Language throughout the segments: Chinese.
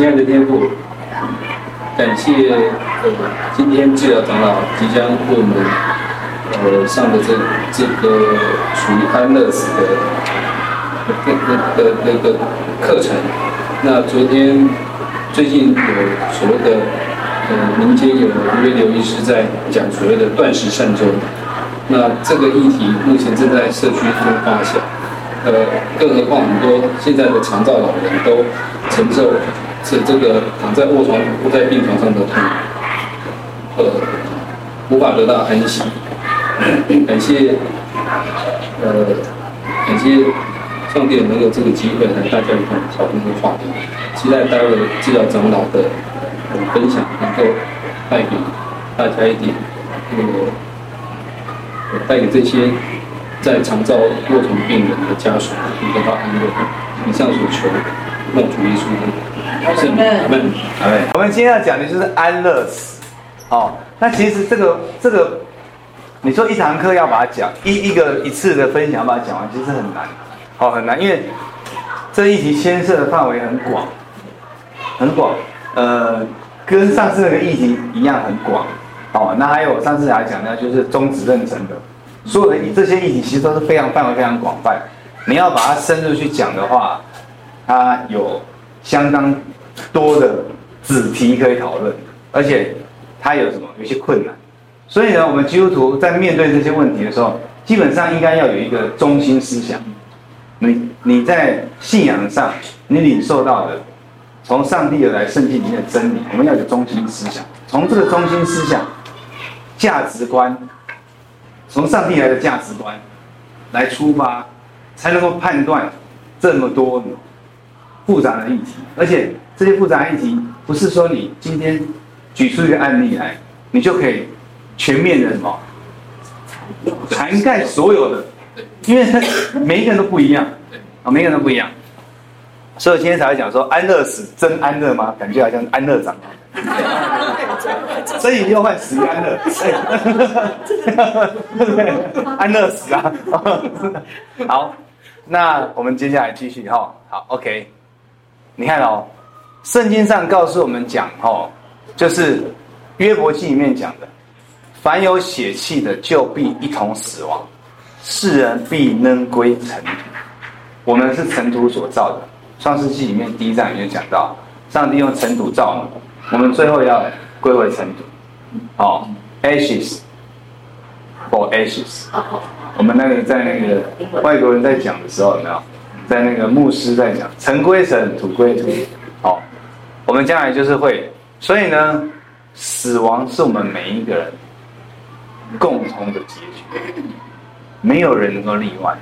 亲爱的天父，感谢呃今天治疗长老即将为我们呃上的这这个属于安乐死的的的的那个课程。那昨天最近有所谓的呃民间有一位刘医师在讲所谓的断食善终，那这个议题目前正在社区中发酵。呃，更何况很多现在的长照老人都承受是这个躺在卧床、卧在病床上的痛，呃，无法得到安息。感谢，呃，感谢上帝能有这个机会和大家一同讨论这个话题。期待待会治疗长老的分享能够带给大家一点那个，带给这些。在长照卧床病人的家属得到安慰，以上所求，奉主耶稣我们今天要讲的就是安乐死。哦，那其实这个这个，你说一堂课要把它讲一一个一次的分享把它讲完，其实很难，哦，很难，因为这一题牵涉的范围很广，很广。呃，跟上次那个议题一样很广。哦，那还有上次还讲的，就是终止妊娠的。所有的这些议题其实都是非常范围非常广泛，你要把它深入去讲的话，它有相当多的子题可以讨论，而且它有什么？有些困难。所以呢，我们基督徒在面对这些问题的时候，基本上应该要有一个中心思想。你你在信仰上，你领受到的从上帝而来圣经里面的真理，我们要有中心思想。从这个中心思想、价值观。从上帝来的价值观来出发，才能够判断这么多复杂的议题。而且这些复杂议题不是说你今天举出一个案例来，你就可以全面的什么涵盖所有的，因为每一个人都不一样啊，每一个人都不一样。所以今天才会讲说安乐死真安乐吗？感觉好像安乐长。所以又换死安乐，安乐死啊！好，那我们接下来继续哈。好，OK，你看哦，圣经上告诉我们讲哦，就是约伯记里面讲的，凡有血气的，就必一同死亡，世人必能归尘土。我们是尘土所造的，创世纪里面第一章里面讲到，上帝用尘土造我们。我们最后要归为尘土，好，ashes for ashes。我们那个在那个外国人在讲的时候，有没有？在那个牧师在讲，尘归尘，土归土。好，我们将来就是会，所以呢，死亡是我们每一个人共同的结局，没有人能够例外。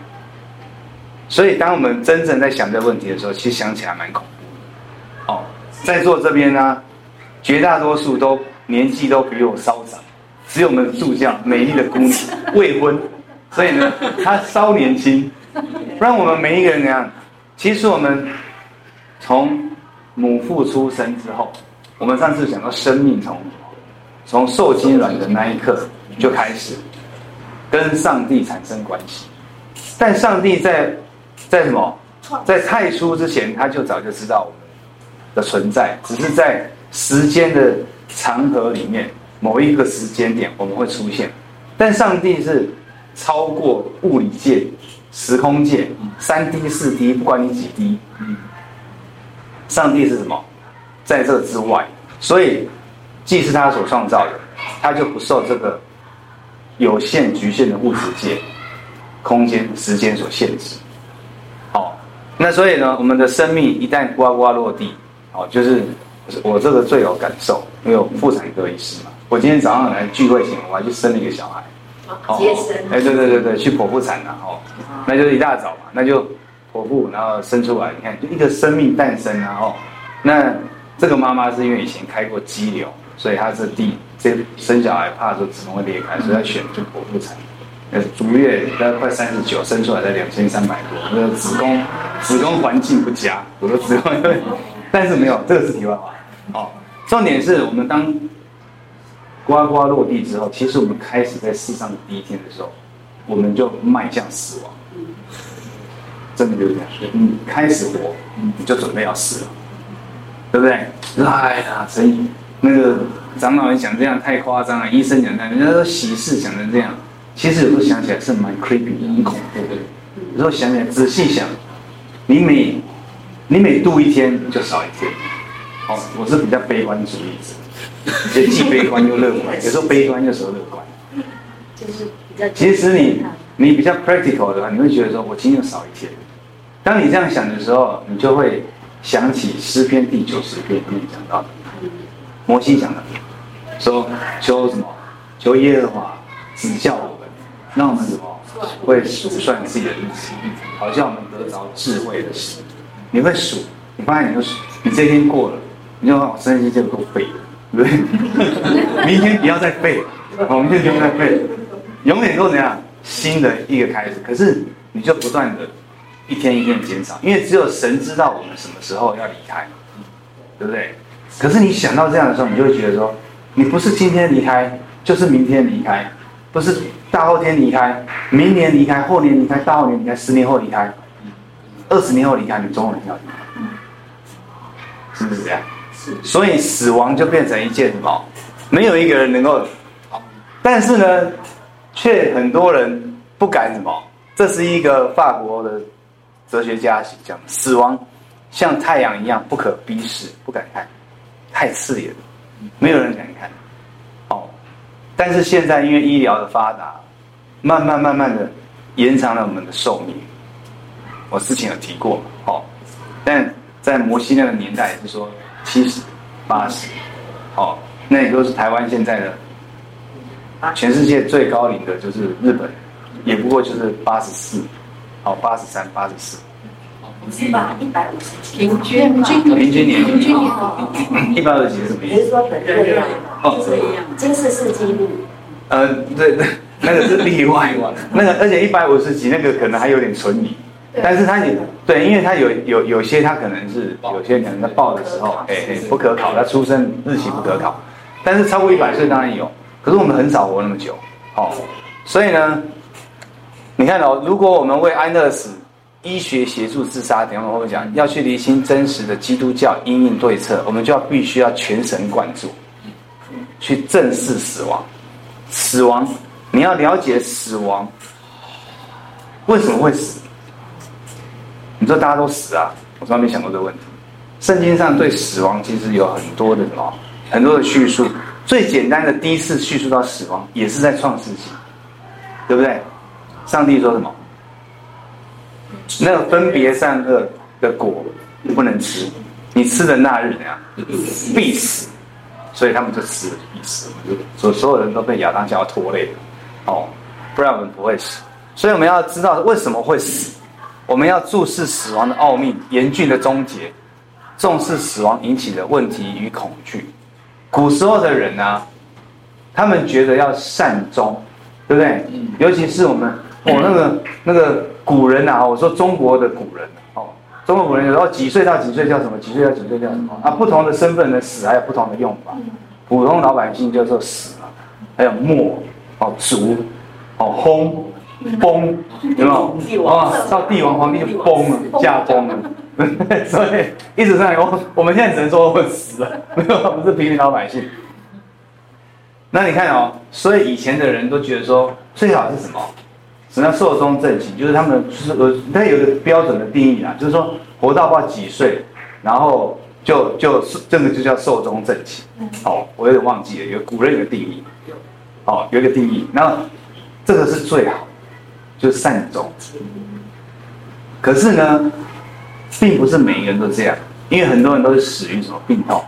所以，当我们真正在想这个问题的时候，其实想起来蛮恐怖的。哦，在座这边呢。绝大多数都年纪都比我稍长，只有我们助教美丽的姑娘 未婚，所以呢，她稍年轻。不然我们每一个人怎样？其实我们从母腹出生之后，我们上次讲到生命从从受精卵的那一刻就开始跟上帝产生关系。但上帝在在什么？在太初之前，他就早就知道我们的存在，只是在。时间的长河里面，某一个时间点我们会出现，但上帝是超过物理界、时空界，三 D、四 D，不管你几 D，上帝是什么？在这之外，所以既是他所创造的，他就不受这个有限、局限的物质界、空间、时间所限制。好，那所以呢，我们的生命一旦呱呱落地，好，就是。我这个最有感受，因为我妇产科医师嘛。我今天早上来聚会前，我还去生了一个小孩。接生。哎，对对对对，去剖腹产了哦。那就是一大早嘛，那就剖腹，然后生出来。你看，就一个生命诞生然后，那这个妈妈是因为以前开过肌瘤，所以她是第这生小孩怕说子宫会裂开，所以她选就剖腹产。呃，足月大概快三十九，生出来才两千三百多。那个子宫子宫环境不佳，我说子宫，但是没有，这个是题外话。好，重点是我们当呱呱落地之后，其实我们开始在世上的第一天的时候，我们就迈向死亡。真的就是这样，你开始活，你就准备要死了。对不对？哎呀，所以那个长老人讲这样太夸张了，医生讲这样，人家说喜事讲成这样，其实有时候想起来是蛮 creepy 的，很恐怖的。有时候想起来，仔细想，你每你每度一天就少一天。哦，我是比较悲观主义者，就既悲观又乐观，有时候悲观，有时候乐观。就是比较。其实你你比较 practical 的话，你会觉得说，我今天又少一天。当你这样想的时候，你就会想起诗篇第九十篇里面讲到的，摩西讲的，说求什么？求耶和华指教我们，让我们什么会数算自己的日子，好像我们得着智慧的。心。你会数，你发现你就数，你这一天过了。你就说，身心就够废了，对不对？明天不要再废了，我们就不用再废了，永远都怎样？新的。一个开始。可是你就不断的，一天一天减少，因为只有神知道我们什么时候要离开，对不对？可是你想到这样的时候，你就会觉得说，你不是今天离开，就是明天离开，不是大后天离开，明年离开，后年离开，大后年离开，十年后离开，二十年后离开，你总有一天要离开，是不是这样？所以死亡就变成一件什么？没有一个人能够，但是呢，却很多人不敢什么？这是一个法国的哲学家讲，死亡像太阳一样不可逼视，不敢看，太刺眼了，没有人敢看。哦，但是现在因为医疗的发达，慢慢慢慢的延长了我们的寿命。我之前有提过，哦，但在摩西那个年代也是说。七十、八十，哦，那也就是台湾现在的，全世界最高龄的就是日本，也不过就是八十四，好，八十三、八十四，是吧？一百五十几，平均平均年龄，平均年龄，一百五十几是什么意思？说本人量哦，这样，金氏世纪录。呃，对对，那个是例外嘛，那个而且一百五十几那个可能还有点存疑。但是他也对，因为他有有有些他可能是有些可能在报的时候，哎哎不可考，他出生日期不可考。但是超过一百岁当然有，可是我们很少活那么久，哦，所以呢，你看哦，如果我们为安乐死医学协助自杀，等会我会讲要去厘清真实的基督教因应对策，我们就要必须要全神贯注，去正视死亡。死亡，你要了解死亡为什么会死。你说大家都死啊？我从来没想过这个问题。圣经上对死亡其实有很多的什么，很多的叙述。最简单的第一次叙述到死亡，也是在创世纪，对不对？上帝说什么？那个分别善恶的果不能吃，你吃的那日怎样？必死。所以他们就死了，必死。所所有人都被亚当想要拖累了，哦，不然我们不会死。所以我们要知道为什么会死。我们要注视死亡的奥秘、严峻的终结，重视死亡引起的问题与恐惧。古时候的人呢、啊，他们觉得要善终，对不对？尤其是我们哦，那个那个古人啊，我说中国的古人哦，中国古人有时候几岁到几岁叫什么？几岁到几岁叫什么？啊，不同的身份的死还有不同的用法。普通老百姓叫做死了，还有没哦，卒哦，薨。崩有没有？啊，到帝王皇帝就崩了，驾崩了。所以一直在我，我们现在只能说我死了，没有，不是平民老百姓。那你看哦，所以以前的人都觉得说，最好是什么？什么叫寿终正寝？就是他们就是呃，他有一个标准的定义啊，就是说活到不知道几岁，然后就就这个就叫寿终正寝。哦，我有点忘记了，有古人有个定义，哦，有一个定义，那这个是最好。就是善终，可是呢，并不是每一个人都这样，因为很多人都是死于什么病痛，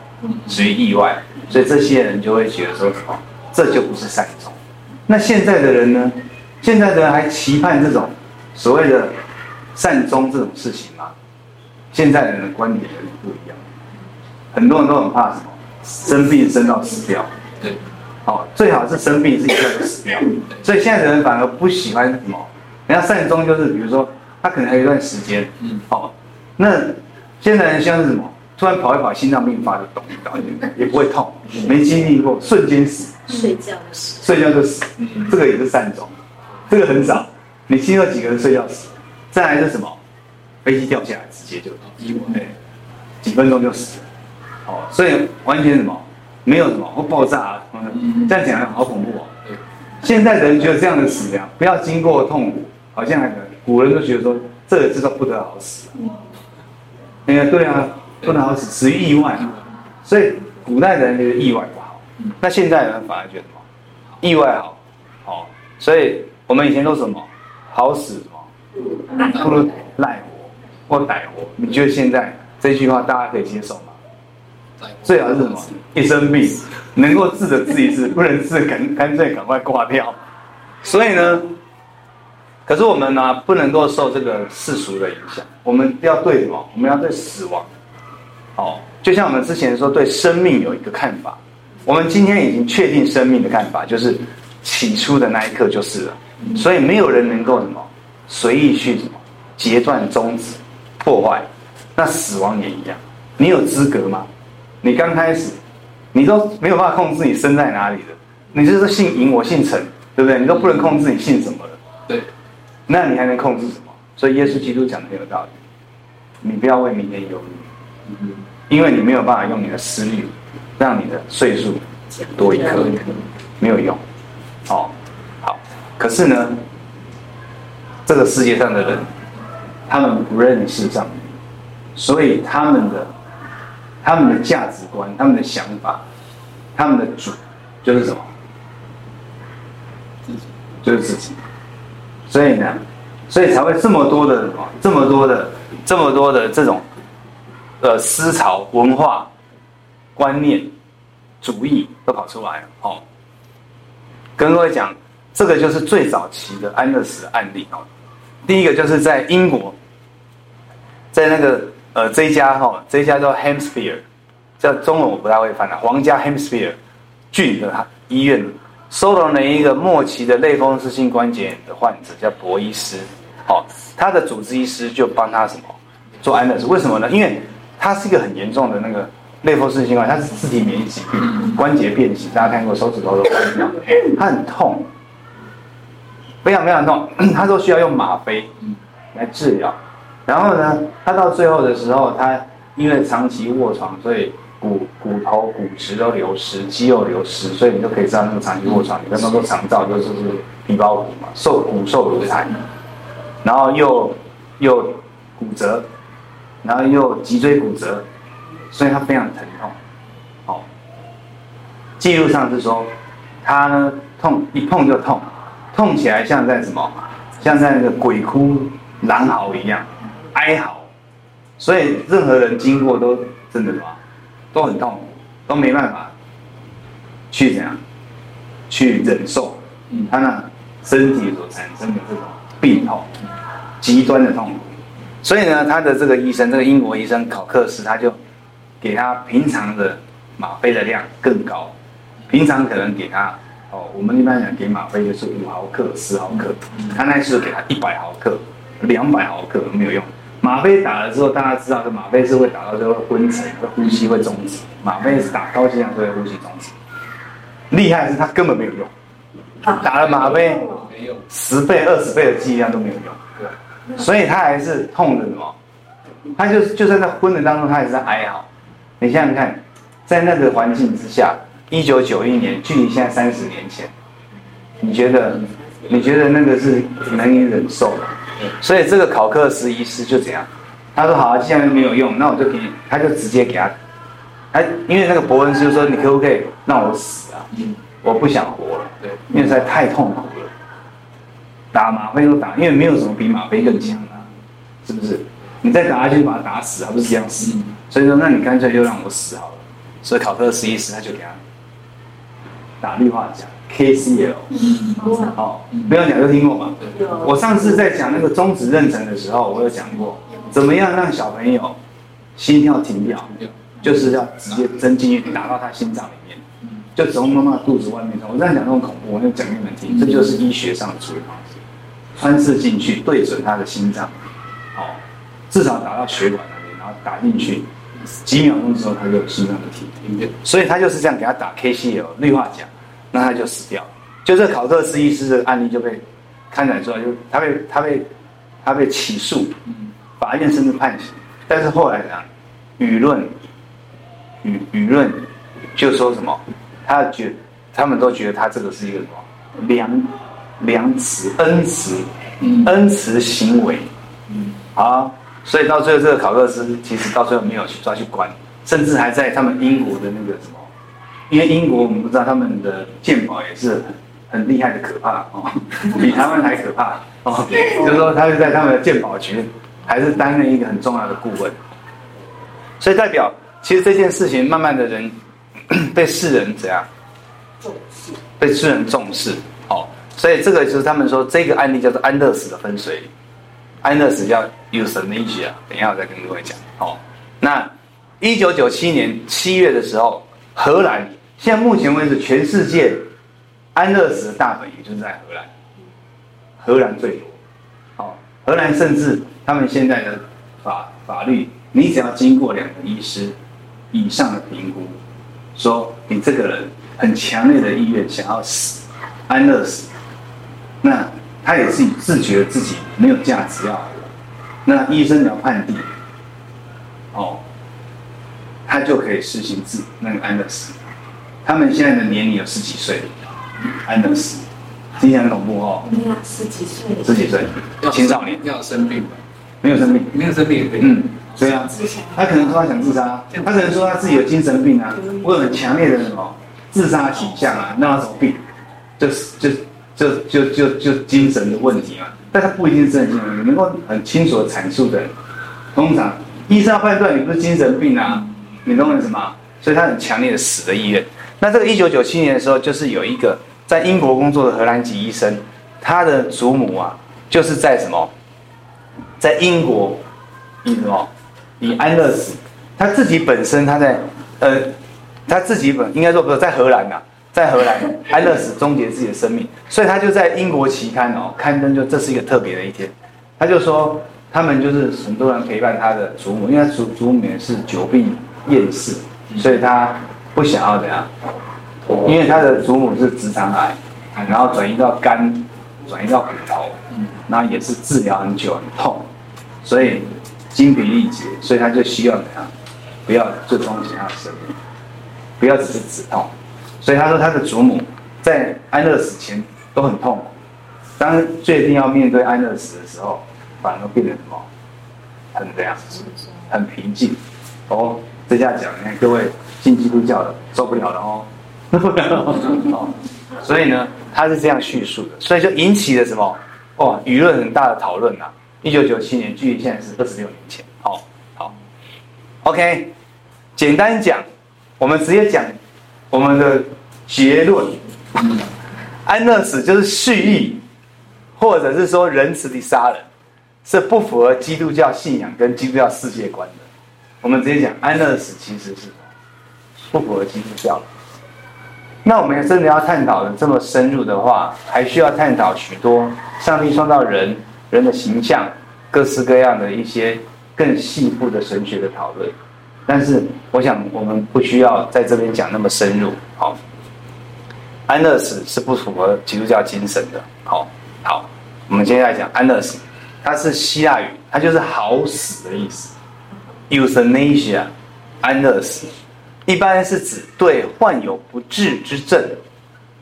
死于意外，所以这些人就会觉得说，哦，这就不是善终。那现在的人呢？现在的人还期盼这种所谓的善终这种事情吗？现在的人的观点有点不一样，很多人都很怕什么？生病生到死掉。对，好，最好是生病是一下就死掉。所以现在的人反而不喜欢什么？人家善终就是，比如说他可能还有一段时间，嗯，好，那现在人像是什么？突然跑一跑，心脏病发就懂一倒，也不会痛，没经历过，瞬间死，睡觉就死，睡觉就死，这个也是善终，这个很早。你听到几个人睡觉死？再来是什么？飞机掉下来直接就，对，几分钟就死了。哦，所以完全什么没有什么会爆炸、啊，嗯，这样讲好恐怖哦。现在的人觉得这样的死呀，不要经过痛苦，好像那个古人都觉得说这个知道不得好死。哎呀，对啊，不得好死，死于意外。所以古代的人觉得意外不好，那现在人反而觉得什么意外好，哦，所以我们以前都什么好死不如赖活或歹活。你觉得现在这句话大家可以接受吗？最好是什么一生病能够治的治一治，不能治赶干脆赶快挂掉。所以呢，可是我们呢、啊、不能够受这个世俗的影响，我们要对什么？我们要对死亡，哦。就像我们之前说，对生命有一个看法，我们今天已经确定生命的看法，就是起初的那一刻就是了。所以没有人能够什么随意去什么截断、终止、破坏。那死亡也一样，你有资格吗？你刚开始，你都没有办法控制你生在哪里的，你就是姓尹，我姓陈，对不对？你都不能控制你姓什么了。对，那你还能控制什么？所以耶稣基督讲的很有道理，你不要为明天忧虑。因为你没有办法用你的思虑，让你的岁数多一颗，没有用。哦，好。可是呢，这个世界上的人，他们不认识上帝，所以他们的他们的价值观、他们的想法、他们的主就是什么？就是自己。所以呢，所以才会这么多的？这么多的，这么多的这种。呃，思潮、文化、观念、主义都跑出来了。哦，跟各位讲，这个就是最早期的安乐死案例哦。第一个就是在英国，在那个呃这一家哈、哦，这一家叫 Hampshire，叫中文我不太会翻了，皇家 Hampshire 郡的医院，收容了一个末期的类风湿性关节炎的患者，叫博伊斯。哦，他的主治医师就帮他什么做安乐死？为什么呢？因为他是一个很严重的那个类风湿性关节，他是自体免疫疾病，关节变形，大家看过手指头都断掉，他很痛，非常非常痛，他都需要用吗啡来治疗。然后呢，他到最后的时候，他因为长期卧床，所以骨骨头骨质都流失，肌肉流失，所以你就可以知道那个长期卧床，你看那个肠道就是皮包骨嘛，受骨受如柴，然后又又骨折。然后又脊椎骨折，所以他非常疼痛。哦，记录上是说，他呢痛一碰就痛，痛起来像在什么？像在那个鬼哭狼嚎一样，哀嚎。所以任何人经过都真的什么，都很痛，都没办法去怎样去忍受他那身体所产生的这种病痛，极端的痛苦。所以呢，他的这个医生，这个英国医生考克斯，他就给他平常的吗啡的量更高。平常可能给他哦，我们一般讲给吗啡就是五毫克、十毫克，他那次给他一百毫克、两百毫克没有用。吗啡打了之后，大家知道这吗啡是会打到最后昏沉，会呼吸会终止。吗啡是打高剂量就会呼吸终止。厉害的是他根本没有用，打了吗啡没有十倍、二十倍的剂量都没有用。所以他还是痛的什么？他就就在那昏的当中，他还是在哀嚎。你想想看，在那个环境之下，一九九一年，距离现在三十年前，你觉得你觉得那个是能以忍受的？所以这个考克斯医师就这样，他说：“好啊，既然没有用，那我就给你，他就直接给他。他因为那个伯恩斯就说：‘你可不可以让我死啊？我不想活了，对，因为实在太痛苦了。’”打吗啡都打，因为没有什么比吗啡更强的，是不是？你再打下去就把他打死，还不是这样死？所以说，那你干脆就让我死好了。所以考克斯医师他就给他打氯化钾 KCL，哦，没有讲就听过吗？我上次在讲那个中止妊娠的时候，我有讲过，怎么样让小朋友心跳停掉，就是要直接针进去打到他心脏里面，就从妈妈肚子外面。我这样讲那么恐怖，我就讲给你们听，这就是医学上的处理方式。穿刺进去，对准他的心脏，哦，至少打到血管那边，然后打进去，几秒钟之后他就心脏就停了。所以他就是这样给他打 KCL 氯化钾，那他就死掉。就这考克斯医师的案例就被开展出来，就他被他被他被起诉，法院甚至判刑，但是后来呢，舆论舆舆论就说什么，他觉他们都觉得他这个是一个什么？良良慈恩慈恩慈行为，嗯，好，所以到最后这个考克斯其实到最后没有去抓去关，甚至还在他们英国的那个什么，因为英国我们不知道他们的鉴宝也是很厉害的可怕哦，比台湾还可怕哦，就是说他是在他们的鉴宝局还是担任一个很重要的顾问，所以代表其实这件事情慢慢的人 被世人怎样重视，被世人重视，哦。所以这个就是他们说这个案例叫做安乐死的分水岭，安乐死叫 euthanasia，等一下我再跟各位讲。哦，那一九九七年七月的时候，荷兰现在目前为止全世界安乐死的大本营就是在荷兰，荷兰最多。哦，荷兰甚至他们现在的法法律，你只要经过两个医师以上的评估，说你这个人很强烈的意愿想要死，安乐死。那他也是自觉自己没有价值要，那医生要判定，哦，他就可以实行自那个安乐死。他们现在的年龄有十几岁，安乐死，听起来很恐怖哦。十几岁，十几岁，青少年要生病吗？没有生病，没有生病也可以。嗯，对啊，他可能说他想自杀，他可能说他自己有精神病啊，或者很强烈的什么自杀倾向啊，那他什么病？就是就。就就就就精神的问题嘛，但他不一定是精神病，能够很清楚的阐述的，通常医生要判断你不是精神病啊，你懂我什么？所以他很强烈的死的意愿。那这个一九九七年的时候，就是有一个在英国工作的荷兰籍医生，他的祖母啊，就是在什么，在英国以什么以安乐死，他自己本身他在呃，他自己本应该说不是在荷兰啊。在荷兰 安乐死终结自己的生命，所以他就在英国期刊哦刊登，就这是一个特别的一天。他就说他们就是很多人陪伴他的祖母，因为祖祖母也是久病厌世，所以他不想要怎样，因为他的祖母是直肠癌，然后转移到肝，转移到骨头，然后也是治疗很久很痛，所以精疲力竭，所以他就希望怎样，不要最终结他的生命，不要只是止痛。所以他说，他的祖母在安乐死前都很痛苦，当确定要面对安乐死的时候，反而变得什么，很这样，很平静。哦，这下讲，你看各位信基督教的受不了了哦，哦。所以呢，他是这样叙述的，所以就引起了什么？哦，舆论很大的讨论啊。一九九七年，距离现在是二十六年前。好、哦，好，OK，简单讲，我们直接讲。我们的结论，安乐死就是蓄意，或者是说仁慈的杀人，是不符合基督教信仰跟基督教世界观的。我们直接讲，安乐死其实是不符合基督教。那我们真的要探讨的这么深入的话，还需要探讨许多上帝创造人人的形象，各式各样的一些更细部的神学的讨论。但是，我想我们不需要在这边讲那么深入。好，安乐死是不符合基督教精神的。好，好，我们接下来讲安乐死，它是希腊语，它就是好死的意思。Euthanasia，安乐死，一般是指对患有不治之症、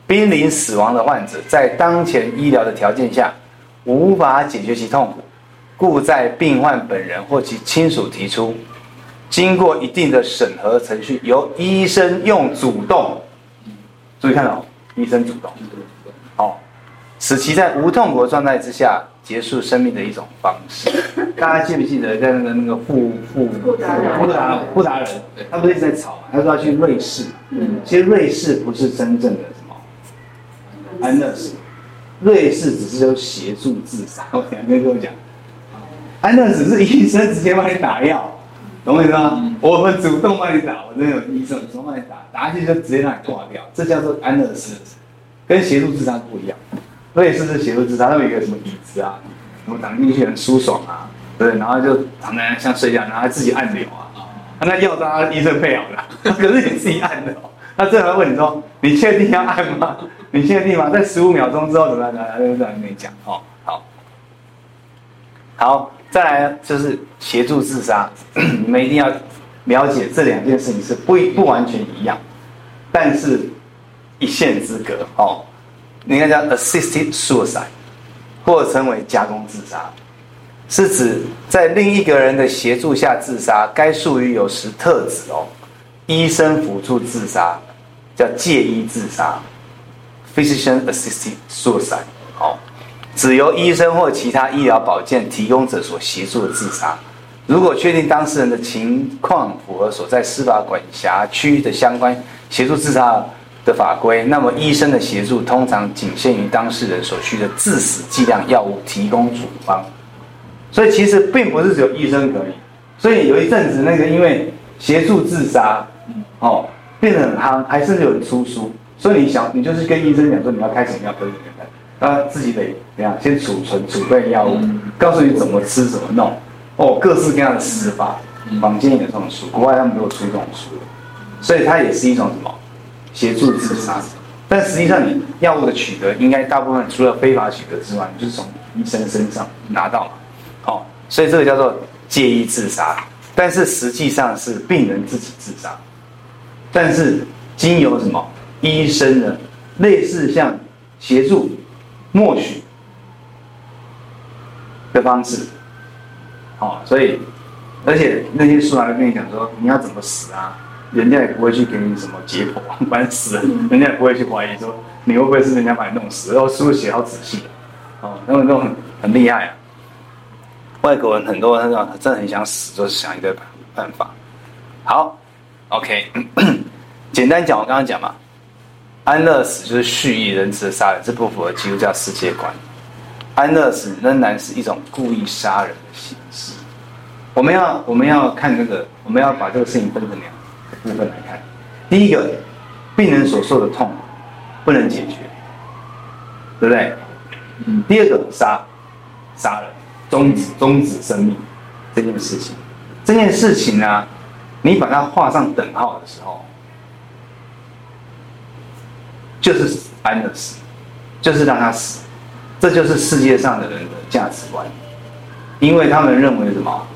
濒临死亡的患者，在当前医疗的条件下无法解决其痛苦，故在病患本人或其亲属提出。经过一定的审核程序，由医生用主动，注意看哦，医生主动，哦，使其在无痛苦的状态之下结束生命的一种方式。大家记不记得在那个那个富富富达富达人，他不是一直在吵嘛？他说要去瑞士，其实瑞士不是真正的什么安乐死，瑞士只是有协助自杀。我两边跟我讲，安乐死是医生直接帮你打药。懂我意思吗？我们主动帮你打，我这边有医生主动帮你打，打下去就直接让你挂掉，这叫做安乐死，跟协助自杀不一样。瑞士是协助自杀，他们有个什么椅子啊，什么躺进去很舒爽啊，对，然后就躺在像睡觉，然后自己按钮啊，啊，那药都是医生配好的，可是你自己按的，他最后问你说，你确定要按吗？你确定吗？在十五秒钟之后怎么样？他就这样跟你讲哦，好，好。再来就是协助自杀，你们一定要了解这两件事情是不不完全一样，但是一线之隔哦。你看叫 assisted suicide，或称为加工自杀，是指在另一个人的协助下自杀。该术语有时特指哦，医生辅助自杀，叫介医自杀 （physician assisted suicide）。哦，只由医生或其他医疗保健提供者所协助的自杀。如果确定当事人的情况符合所在司法管辖区的相关协助自杀的法规，那么医生的协助通常仅限于当事人所需的致死剂量药物提供处方。所以其实并不是只有医生可以。所以有一阵子那个因为协助自杀，哦，变得很夯，还甚至有人出书。所以你想，你就是跟医生讲说你要开什么药，可以他，他自己得怎样先储存储备药物，告诉你怎么吃怎么弄。哦，各式各样的死法，坊间有这种书，国外他们都有出这种书，所以它也是一种什么协助自杀。但实际上，你药物的取得，应该大部分除了非法取得之外，就是从医生身上拿到嘛。好，所以这个叫做借医自杀，但是实际上是病人自己自杀。但是经由什么医生的类似像协助默许的方式。哦，所以，而且那些书还跟你讲说你要怎么死啊，人家也不会去给你什么解剖，反正死了，人家也不会去怀疑说你会不会是人家把你弄死，然后书写好仔细，哦，他们都很很厉害啊。外国人很多人他真的很想死，就是想一个办法。好，OK，简单讲，我刚刚讲嘛，安乐死就是蓄意仁慈的杀人，这不符合基督教世界观。安乐死仍然是一种故意杀人的形式。我们要我们要看这个，我们要把这个事情分成两部分来看。第一个，病人所受的痛不能解决，对不对？嗯。第二个，杀杀人，终止终止生命这件事情，这件事情呢，你把它画上等号的时候，就是安乐死，就是让他死。这就是世界上的人的价值观，因为他们认为什么？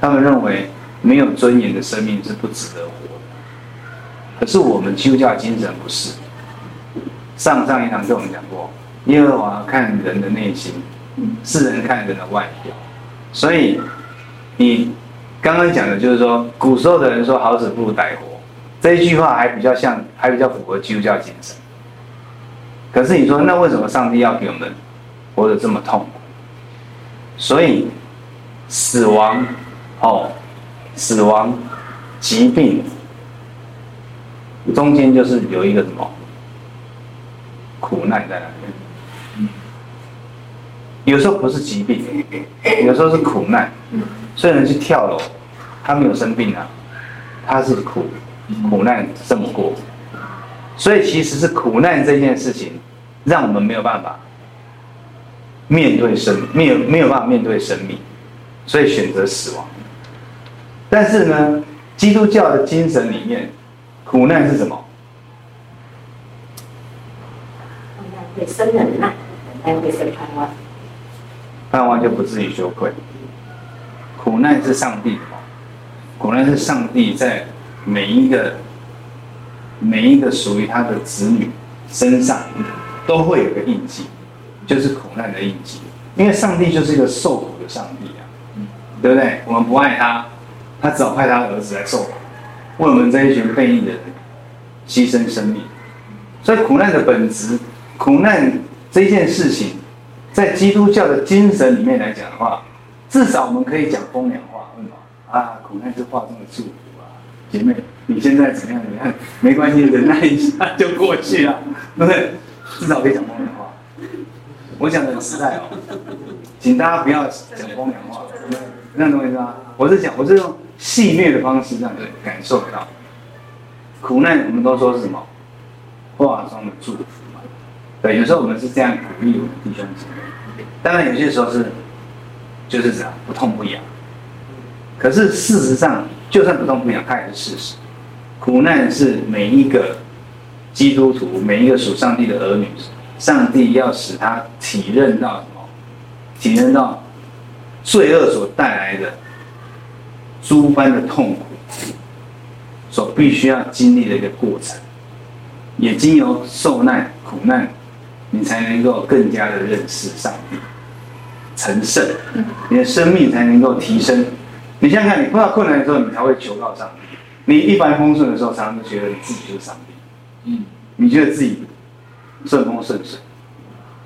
他们认为没有尊严的生命是不值得活的。可是我们基督教精神不是。上上一堂课我们讲过，耶和华看人的内心，世人看人的外表。所以你刚刚讲的就是说，古时候的人说“好死不如歹活”，这一句话还比较像，还比较符合基督教精神。可是你说，那为什么上帝要给我们？活得这么痛苦，所以死亡哦，死亡、疾病中间就是有一个什么苦难在那边。有时候不是疾病，有时候是苦难。虽然去跳楼，他没有生病啊，他是苦苦难这么过，所以其实是苦难这件事情让我们没有办法。面对生命，没有没有办法面对生命，所以选择死亡。但是呢，基督教的精神里面，苦难是什么？会生忍耐，还会生盼望。盼望就不至于羞愧。苦难是上帝的，苦难是上帝在每一个每一个属于他的子女身上都会有个印记。就是苦难的印记，因为上帝就是一个受苦的上帝啊，对不对？我们不爱他，他只好派他的儿子来受苦，为我们这一群背逆的人牺牲生命。所以苦难的本质，苦难这件事情，在基督教的精神里面来讲的话，至少我们可以讲风凉话，为什么？啊，苦难是化中的祝福啊，姐妹，你现在怎么样？怎么样？没关系，忍耐一下就过去了，对不对？至少可以讲风凉话。我讲的很实在哦，请大家不要讲风凉话，那懂我意思吗？我是讲，我是用戏谑的方式让你感受到苦难。我们都说是什么？化中的祝福嘛。对，有时候我们是这样鼓励我们弟兄姊妹。当然，有些时候是就是这样不痛不痒。可是事实上，就算不痛不痒，它也是事实。苦难是每一个基督徒，每一个属上帝的儿女。上帝要使他体认到什么？体认到罪恶所带来的诸般的痛苦，所必须要经历的一个过程，也经由受难苦难，你才能够更加的认识上帝，成圣，你的生命才能够提升。你想想看，你碰到困难的时候，你才会求告上帝；你一帆风顺的时候，常常都觉得你自己就是上帝。嗯，你觉得自己顺风顺水。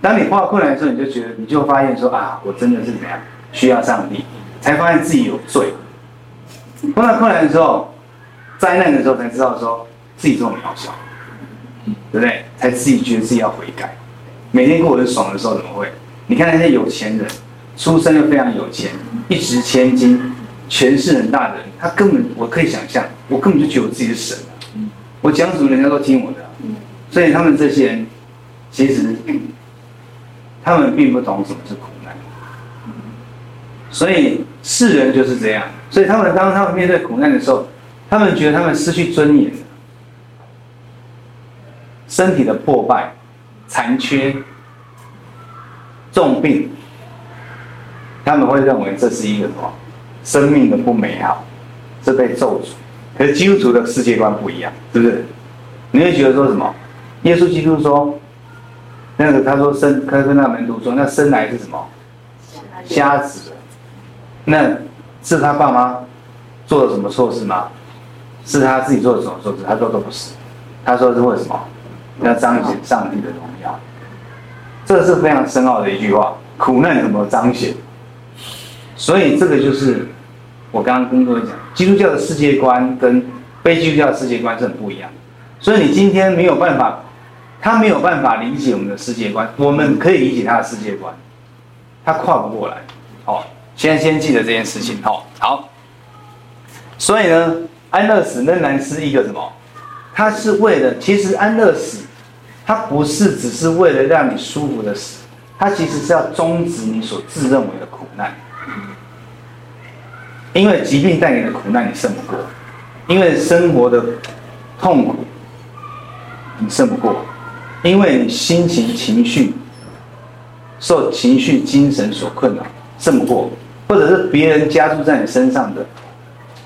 当你碰到困难的时候，你就觉得，你就会发现说啊，我真的是怎样需要上帝，才发现自己有罪。碰到困难的时候，灾难的时候，才知道说自己这么渺小，对不对？才自己觉得自己要悔改。每天过得爽的时候，怎么会？你看那些有钱人，出生就非常有钱，一掷千金，权势很大的人，他根本我可以想象，我根本就觉得我自己是神，我讲什么人家都听我的，所以他们这些人，其实。他们并不懂什么是苦难，所以世人就是这样。所以他们当他们面对苦难的时候，他们觉得他们失去尊严，身体的破败、残缺、重病，他们会认为这是一个什么？生命的不美好，是被咒诅。可是基督徒的世界观不一样，是不是？你会觉得说什么？耶稣基督说。那个他说生，他跟那门徒说，那生来是什么？瞎子。那是他爸妈做了什么错事吗？是他自己做了什么错事？他说都不是。他说是为什么？要彰显上帝的荣耀。这是非常深奥的一句话。苦难怎么彰显？所以这个就是我刚刚跟各位讲，基督教的世界观跟非基督教的世界观是很不一样的。所以你今天没有办法。他没有办法理解我们的世界观，我们可以理解他的世界观，他跨不过来。哦，先先记得这件事情。哦，好。所以呢，安乐死仍然是一个什么？他是为了，其实安乐死，他不是只是为了让你舒服的死，他其实是要终止你所自认为的苦难。因为疾病带给的苦难你胜不过，因为生活的痛苦你胜不过。因为你心情、情绪受情绪、精神所困扰，胜不过；或者是别人加注在你身上的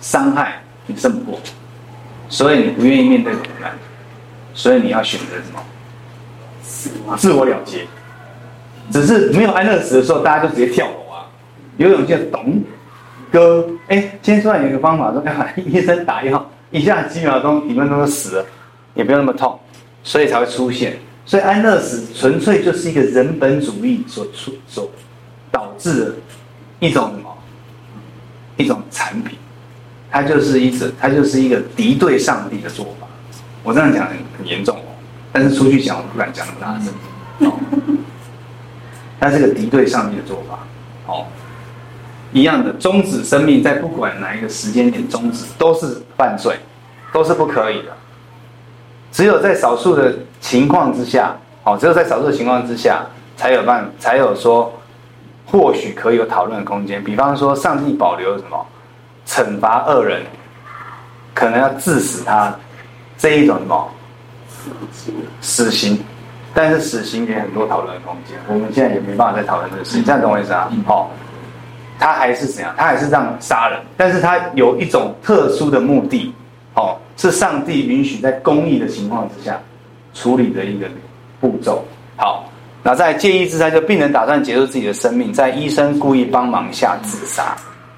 伤害，你胜不过，所以你不愿意面对苦难，所以你要选择什么？自我了结。只是没有安乐死的时候，大家就直接跳楼啊！游泳就咚哥，哎，今天突然有一个方法说，哎，医生打药，一下几秒钟、几分钟就死了，也不用那么痛，所以才会出现。所以安乐死纯粹就是一个人本主义所出所导致的一种什么一种产品，它就是一种它就是一个敌对上帝的做法。我这样讲很很严重哦，但是出去讲我不敢讲那么大声。哦，它是个敌对上帝的做法。哦，一样的终止生命，在不管哪一个时间点终止都是犯罪，都是不可以的。只有在少数的情况之下，哦，只有在少数的情况之下，才有办，才有说，或许可以有讨论的空间。比方说，上帝保留什么，惩罚恶人，可能要致死他，这一种什么，死刑。但是死刑也很多讨论的空间，我们现在也没办法再讨论这个事情，这样懂我意思啊？哦，他还是怎样？他还是这样杀人，但是他有一种特殊的目的。哦，是上帝允许在公义的情况之下处理的一个步骤。好，那在介意自杀，就病人打算结束自己的生命，在医生故意帮忙下自杀。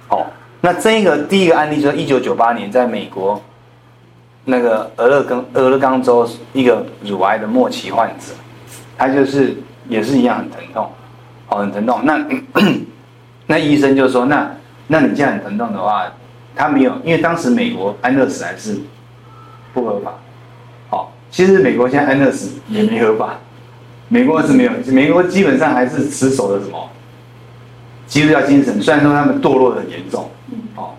哦，那这个第一个案例就是一九九八年在美国那个俄勒冈俄勒冈州一个乳癌的末期患者，他就是也是一样很疼痛，哦，很疼痛。那那医生就说：“那那你这样很疼痛的话。”他没有，因为当时美国安乐死还是不合法。好，其实美国现在安乐死也没合法。美国是没有，美国基本上还是持守的什么基督教精神。虽然说他们堕落的很严重，哦，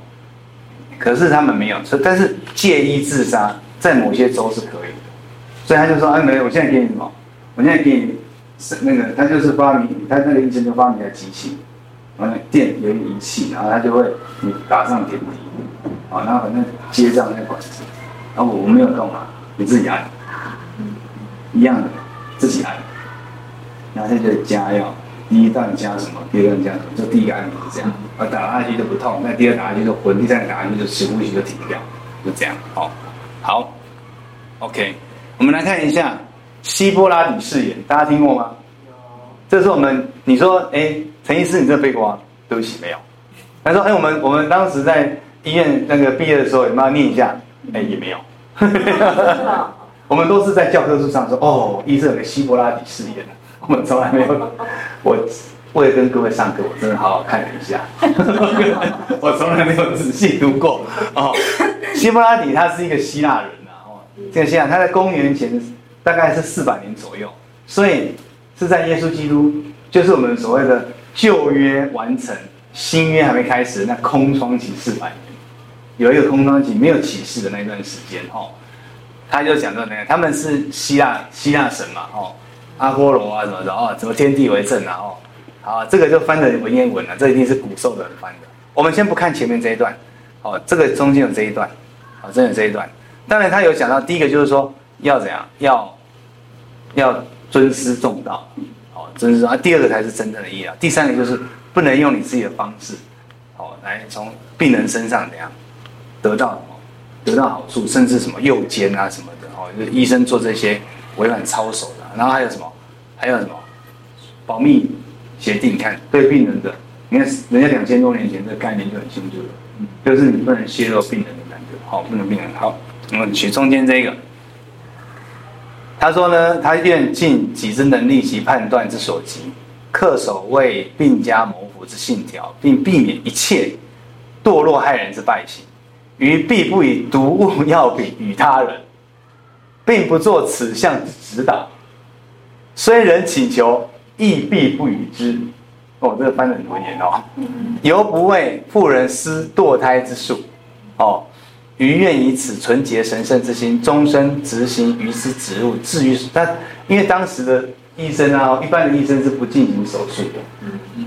可是他们没有。但是借医自杀在某些州是可以的。所以他就说：“哎，没有，我现在给你什么？我现在给你是那个，他就是发明，他那个医生就发明一台机器。”电有一个仪器，然后它就会你打上点滴，啊，然后反正接上那管子，然后我没有动啊，你自己按，一样的，自己按，然后它就加药，第一段加什么，第二段加什么，就第一个按钮是这样，啊，打下去就不痛，那第二打下去就昏，第三打下去就深呼吸就停掉，就这样，好，好，OK，我们来看一下希波拉底誓言，大家听过吗？有。这是我们你说，哎，陈医师，你这背过啊？对不起，没有。他说，哎，我们我们当时在医院那个毕业的时候，有没有念一下？哎，也没有。我们都是在教科书上说，哦，医生有个希波拉底誓言，我们从来没有。我为了跟各位上课，我真的好好看了一下，我从来没有仔细读过哦。希波拉底他是一个希腊人呐，哦，这个希腊他在公元前大概是四百年左右，所以是在耶稣基督，就是我们所谓的旧约完成，新约还没开始，那空窗期四百年，有一个空窗期没有启示的那段时间，哦，他就讲到那个，他们是希腊希腊神嘛，哦，阿波罗啊什么的，哦，怎么天地为证啊，哦。好，这个就翻成文言文了，这一定是古兽的人翻的。我们先不看前面这一段，哦，这个中间有这一段，哦，真的这一段。当然，他有讲到第一个就是说要怎样，要要尊师重道，哦，尊师啊。第二个才是真正的医疗，第三个就是不能用你自己的方式，哦，来从病人身上怎样得到什么，得到好处，甚至什么诱奸啊什么的，哦，就医生做这些违反操守的。然后还有什么？还有什么？保密。协定，你看对病人的，你看人家两千多年前这概念就很清楚了，就是你不能泄露病人的感觉，好，不能病人好。我们取中间这个，他说呢，他愿尽己之能力及判断之所及，恪守为病家谋福之信条，并避免一切堕落害人之败行，于必不以毒物药品与他人，并不做此项指导，虽人请求。亦必不与之，哦，这个翻得很多年哦。犹不为妇人施堕胎之术，哦，于愿以此纯洁神圣之心，终身执行于之职务。至于他，因为当时的医生啊，一般的医生是不进行手术的，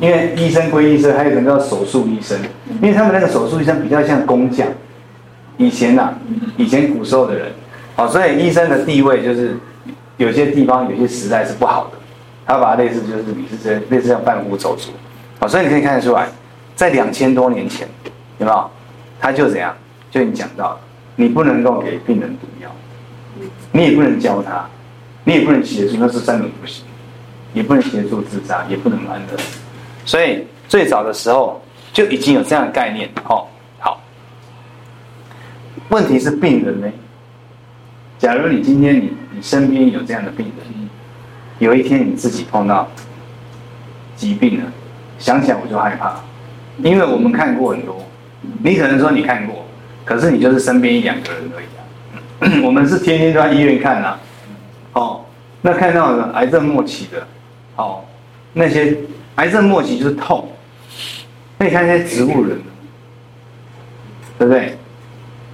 因为医生归医生，还有人叫手术医生，因为他们那个手术医生比较像工匠。以前呐、啊，以前古时候的人，哦，所以医生的地位就是有些地方有些时代是不好的。他把它类似就是你是这类似像贩夫走卒，好，所以你可以看得出来，在两千多年前，有没有？他就怎样？就已经讲到，你不能够给病人毒药，你也不能教他，你也不能协助，那是三种不行，也不能协助自杀，也不能安乐。所以最早的时候就已经有这样的概念，哦，好。问题是病人呢？假如你今天你你身边有这样的病人。有一天你自己碰到疾病了，想想我就害怕，因为我们看过很多，你可能说你看过，可是你就是身边一两个人而已啊。我们是天天都在医院看啊，哦，那看到的癌症末期的，哦，那些癌症末期就是痛，可以看那些植物人，对不对？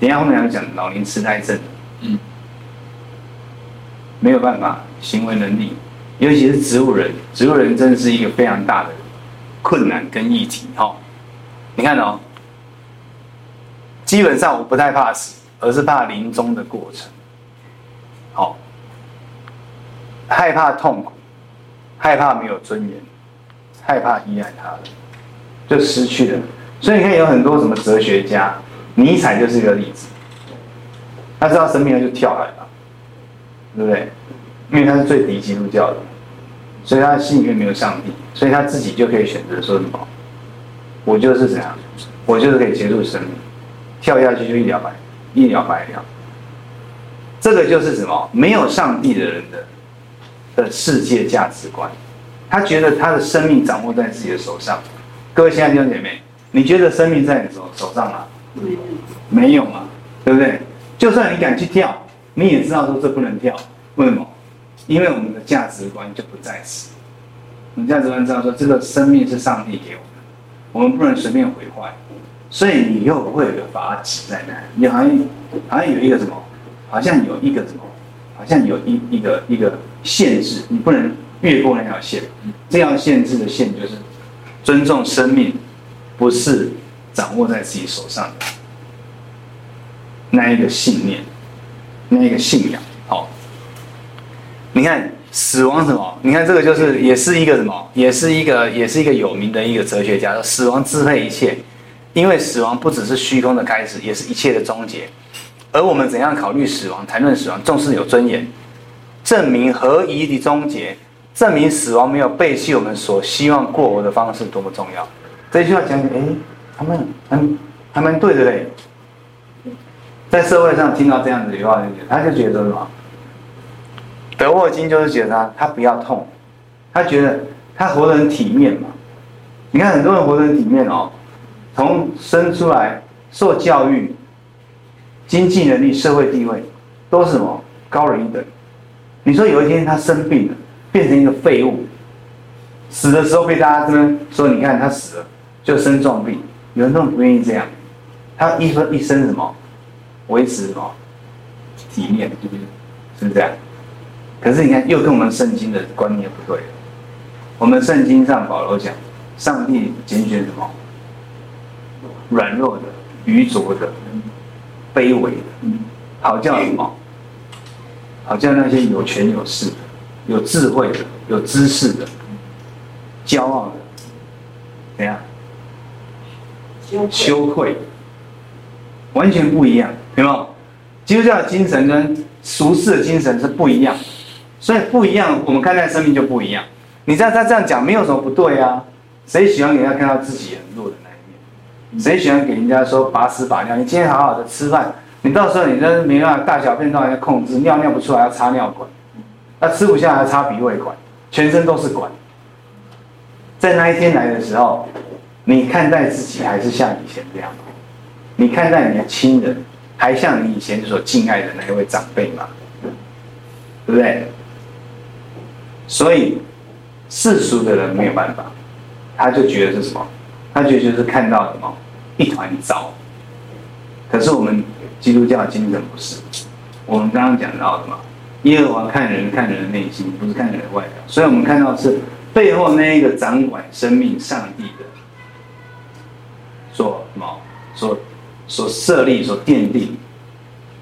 等一下后面要讲老年痴呆症，嗯，没有办法，行为能力。尤其是植物人，植物人真的是一个非常大的困难跟议题。哈，你看哦，基本上我不太怕死，而是怕临终的过程。好，害怕痛苦，害怕没有尊严，害怕依赖他人，就失去了。所以你看，有很多什么哲学家，尼采就是一个例子。他知道生命他就跳海了，对不对？因为他是最敌基督教的。所以他的心里面没有上帝，所以他自己就可以选择说什么，我就是怎样，我就是可以结束生命，跳下去就一了百，一了百了。这个就是什么？没有上帝的人的的世界价值观，他觉得他的生命掌握在自己的手上。各位亲爱的弟兄姐妹，你觉得生命在你手手上吗？没有，没有嘛，对不对？就算你敢去跳，你也知道说这不能跳，为什么？因为我们的价值观就不在此，我们价值观知道说这个生命是上帝给我们，我们不能随便毁坏，所以你又会有个法旨在那，你好像好像有一个什么，好像有一个什么，好像有一一个一个限制，你不能越过那条线。这样限制的线就是尊重生命，不是掌握在自己手上的那一个信念，那一个信仰。好你看死亡什么？你看这个就是也是一个什么？也是一个也是一个有名的一个哲学家说，死亡支配一切，因为死亡不只是虚空的开始，也是一切的终结。而我们怎样考虑死亡、谈论死亡，重视有尊严，证明合宜的终结，证明死亡没有背弃我们所希望过活的方式，多么重要！这句话讲讲，哎，他们还还蛮对的嘞。在社会上听到这样子的话，他就觉得什么？德沃金就是觉得他他不要痛，他觉得他活得很体面嘛。你看很多人活得很体面哦，从生出来受教育。经济能力、社会地位都是什么高人一等？你说有一天他生病了，变成一个废物，死的时候被大家这边说，你看他死了就生重病，有人都不愿意这样。他一分一生什么维持什么体面，对不对？是不是这样？可是你看，又跟我们圣经的观念不对。我们圣经上保罗讲，上帝拣选什么软弱的、愚拙的。卑微的，好叫什么？好叫那些有权有势的、有智慧的、有知识的、骄傲的，怎样？羞愧，完全不一样，有没有？基督教的精神跟俗世的精神是不一样，所以不一样，我们看待生命就不一样。你知道他这样讲没有什么不对啊？谁喜欢给人家看到自己很弱的？谁喜欢给人家说把屎把尿？你今天好好的吃饭，你到时候你这没办法大小便都还要控制，尿尿不出来要插尿管，那吃不下还要插鼻胃管，全身都是管。在那一天来的时候，你看待自己还是像以前这样？你看待你的亲人还像你以前所敬爱的那一位长辈吗？对不对？所以世俗的人没有办法，他就觉得是什么？他觉得就是看到什么？一团糟，可是我们基督教的精神不是，我们刚刚讲到的嘛，耶和华看人看人的内心，不是看人的外表，所以我们看到是背后那一个掌管生命上帝的所什么？所所设立、所奠定、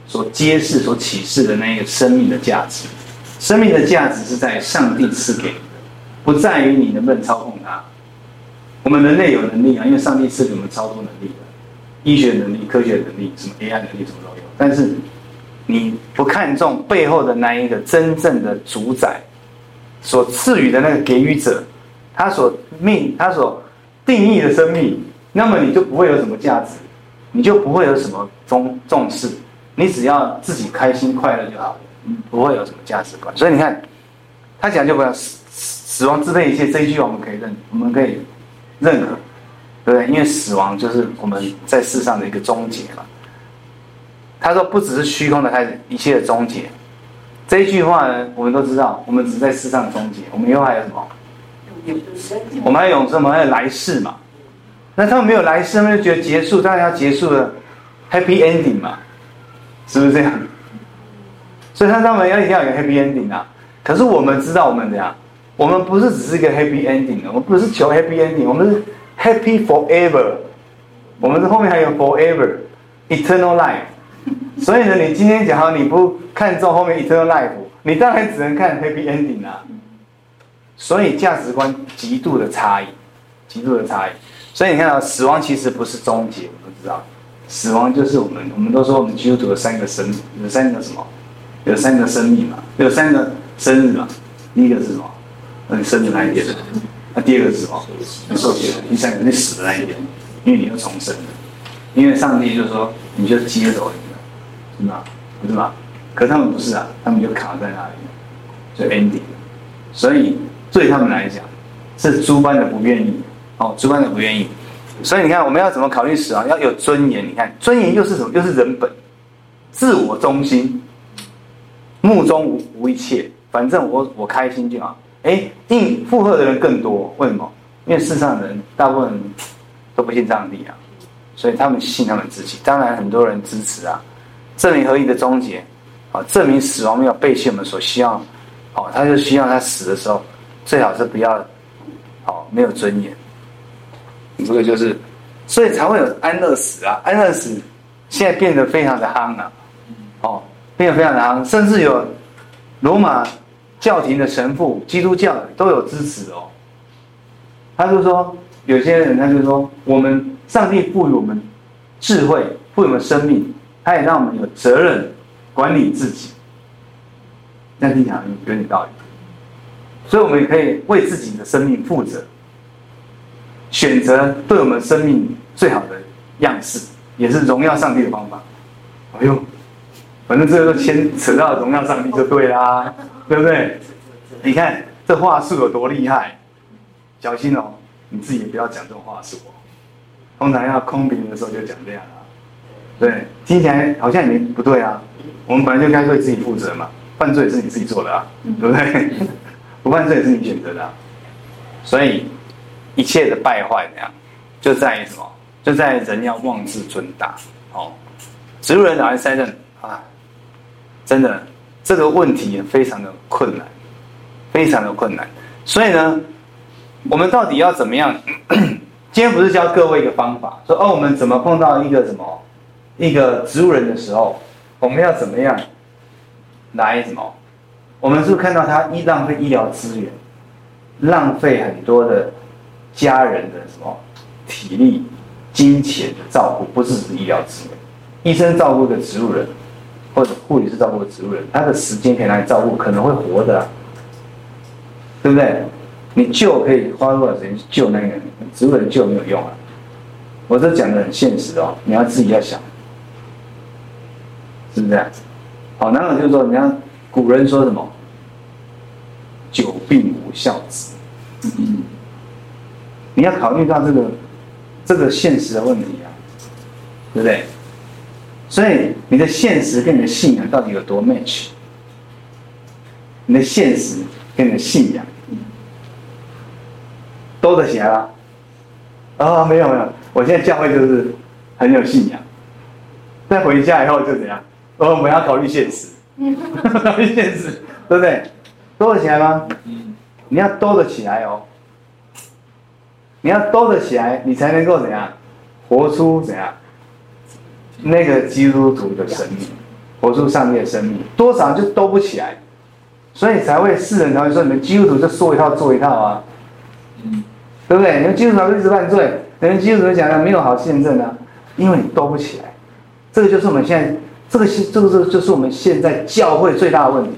所揭示、所启示的那一个生命的价值，生命的价值是在上帝赐给你的，不在于你能不能操控。我们人类有能力啊，因为上帝赐给我们超多能力的，医学能力、科学能力、什么 AI 能力，什么都有。但是你不看重背后的那一个真正的主宰所赐予的那个给予者，他所命、他所定义的生命，那么你就不会有什么价值，你就不会有什么重重视，你只要自己开心快乐就好了，不会有什么价值观。所以你看，他讲就不要死死亡支配一切这一句话，我们可以认，我们可以。认可，对不对？因为死亡就是我们在世上的一个终结嘛。他说不只是虚空的开始，一切的终结。这一句话呢，我们都知道，我们只是在世上终结，我们以后还有什么？我们还有永生，我们还有来世嘛。那他们没有来世，他们就觉得结束，当然要结束了，happy ending 嘛，是不是这样？所以他他们要一定要有 happy ending 啊。可是我们知道，我们怎样？我们不是只是一个 happy ending 的，我们不是求 happy ending，我们是 happy forever。我们这后面还有 forever eternal life。所以呢，你今天讲好你不看重后面 eternal life，你当然只能看 happy ending 啊。所以价值观极度的差异，极度的差异。所以你看到死亡其实不是终结，我们知道，死亡就是我们，我们都说我们基督徒有三个生，有三个什么？有三个生命嘛，有三个生日嘛。第一个是什么？那你生的那一天，那第二个是什么？你受洗的，第三个你死的那一天，因为你又重生了，因为上帝就说你就接走你了，是吗？不是吗？可是他们不是啊，他们就卡在那里，就 ending。所以对他们来讲是诸般的不愿意，哦，诸般的不愿意。所以你看我们要怎么考虑死亡？要有尊严。你看尊严又是什么？又是人本，自我中心，目中无无一切，反正我我开心就好。哎，应附和的人更多，为什么？因为世上人大部分都不信上帝啊，所以他们信他们自己。当然，很多人支持啊，证明合一的终结，啊，证明死亡没有背弃我们所希望，哦，他就希望他死的时候最好是不要，哦，没有尊严。这个就是，所以才会有安乐死啊，安乐死现在变得非常的夯啊，哦，变得非常的夯，甚至有罗马。教廷的神父、基督教都有支持哦。他就说，有些人他就说，我们上帝赋予我们智慧，赋予我们生命，他也让我们有责任管理自己。那听起来有点道理，所以我们也可以为自己的生命负责，选择对我们生命最好的样式，也是荣耀上帝的方法。哎呦，反正这个都牵扯到荣耀上帝就对啦，对不对？你看这话术有多厉害，小心哦，你自己不要讲这种话术哦。通常要空瓶的时候就讲这样啊，对，听起来好像也没不对啊。我们本来就该对自己负责嘛。犯罪也是你自己做的啊，对不对？不犯罪也是你选择的。所以一切的败坏那样，就在于什么？就在人要妄自尊大。哦，植物人哪来塞任啊？真的这个问题也非常的困难，非常的困难。所以呢，我们到底要怎么样？今天不是教各位一个方法，说哦，我们怎么碰到一个什么一个植物人的时候，我们要怎么样？来什么？我们是不是看到他一浪费医疗资源，浪费很多的家人的什么体力、金钱的照顾，不是指医疗资源。医生照顾一个植物人，或者护理师照顾植物人，他的时间可以来照顾可能会活的，啊，对不对？你救可以花多少时间去救那个人？植物人救没有用啊！我这讲的很现实哦，你要自己要想，是不是这样？好，然后就是说，你看古人说什么“久病无孝子”，你要考虑到这个这个现实的问题啊，对不对？所以你的现实跟你的信仰到底有多 match？你的现实跟你的信仰兜得起来吗？啊、哦，没有没有，我现在教会就是很有信仰，但回家以后就怎样？我们要考虑现实，考虑现实，对不对？兜得起来吗？你要兜得起来哦。你要兜得起来，你才能够怎样，活出怎样，那个基督徒的生命，活出上帝的生命。多少就兜不起来，所以才会世人才会说你们基督徒就说一套做一套啊，对不对？你们基督徒一直犯罪，你们基督徒讲的没有好见证啊，因为你兜不起来。这个就是我们现在。这个是这个是就是我们现在教会最大的问题，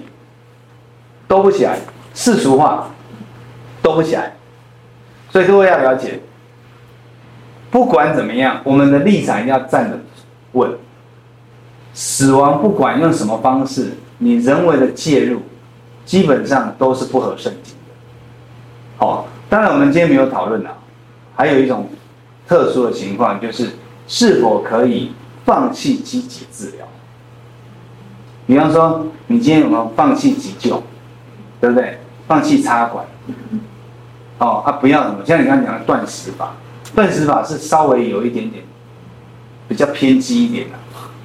兜不起来，世俗化，兜不起来，所以各位要了解，不管怎么样，我们的立场一定要站得问。死亡不管用什么方式，你人为的介入，基本上都是不合圣经的。好，当然我们今天没有讨论啊，还有一种特殊的情况，就是是否可以放弃积极治疗。比方说，你今天有没有放弃急救，对不对？放弃插管，哦啊，不要什么？像你刚刚讲的断食法，断食法是稍微有一点点比较偏激一点的，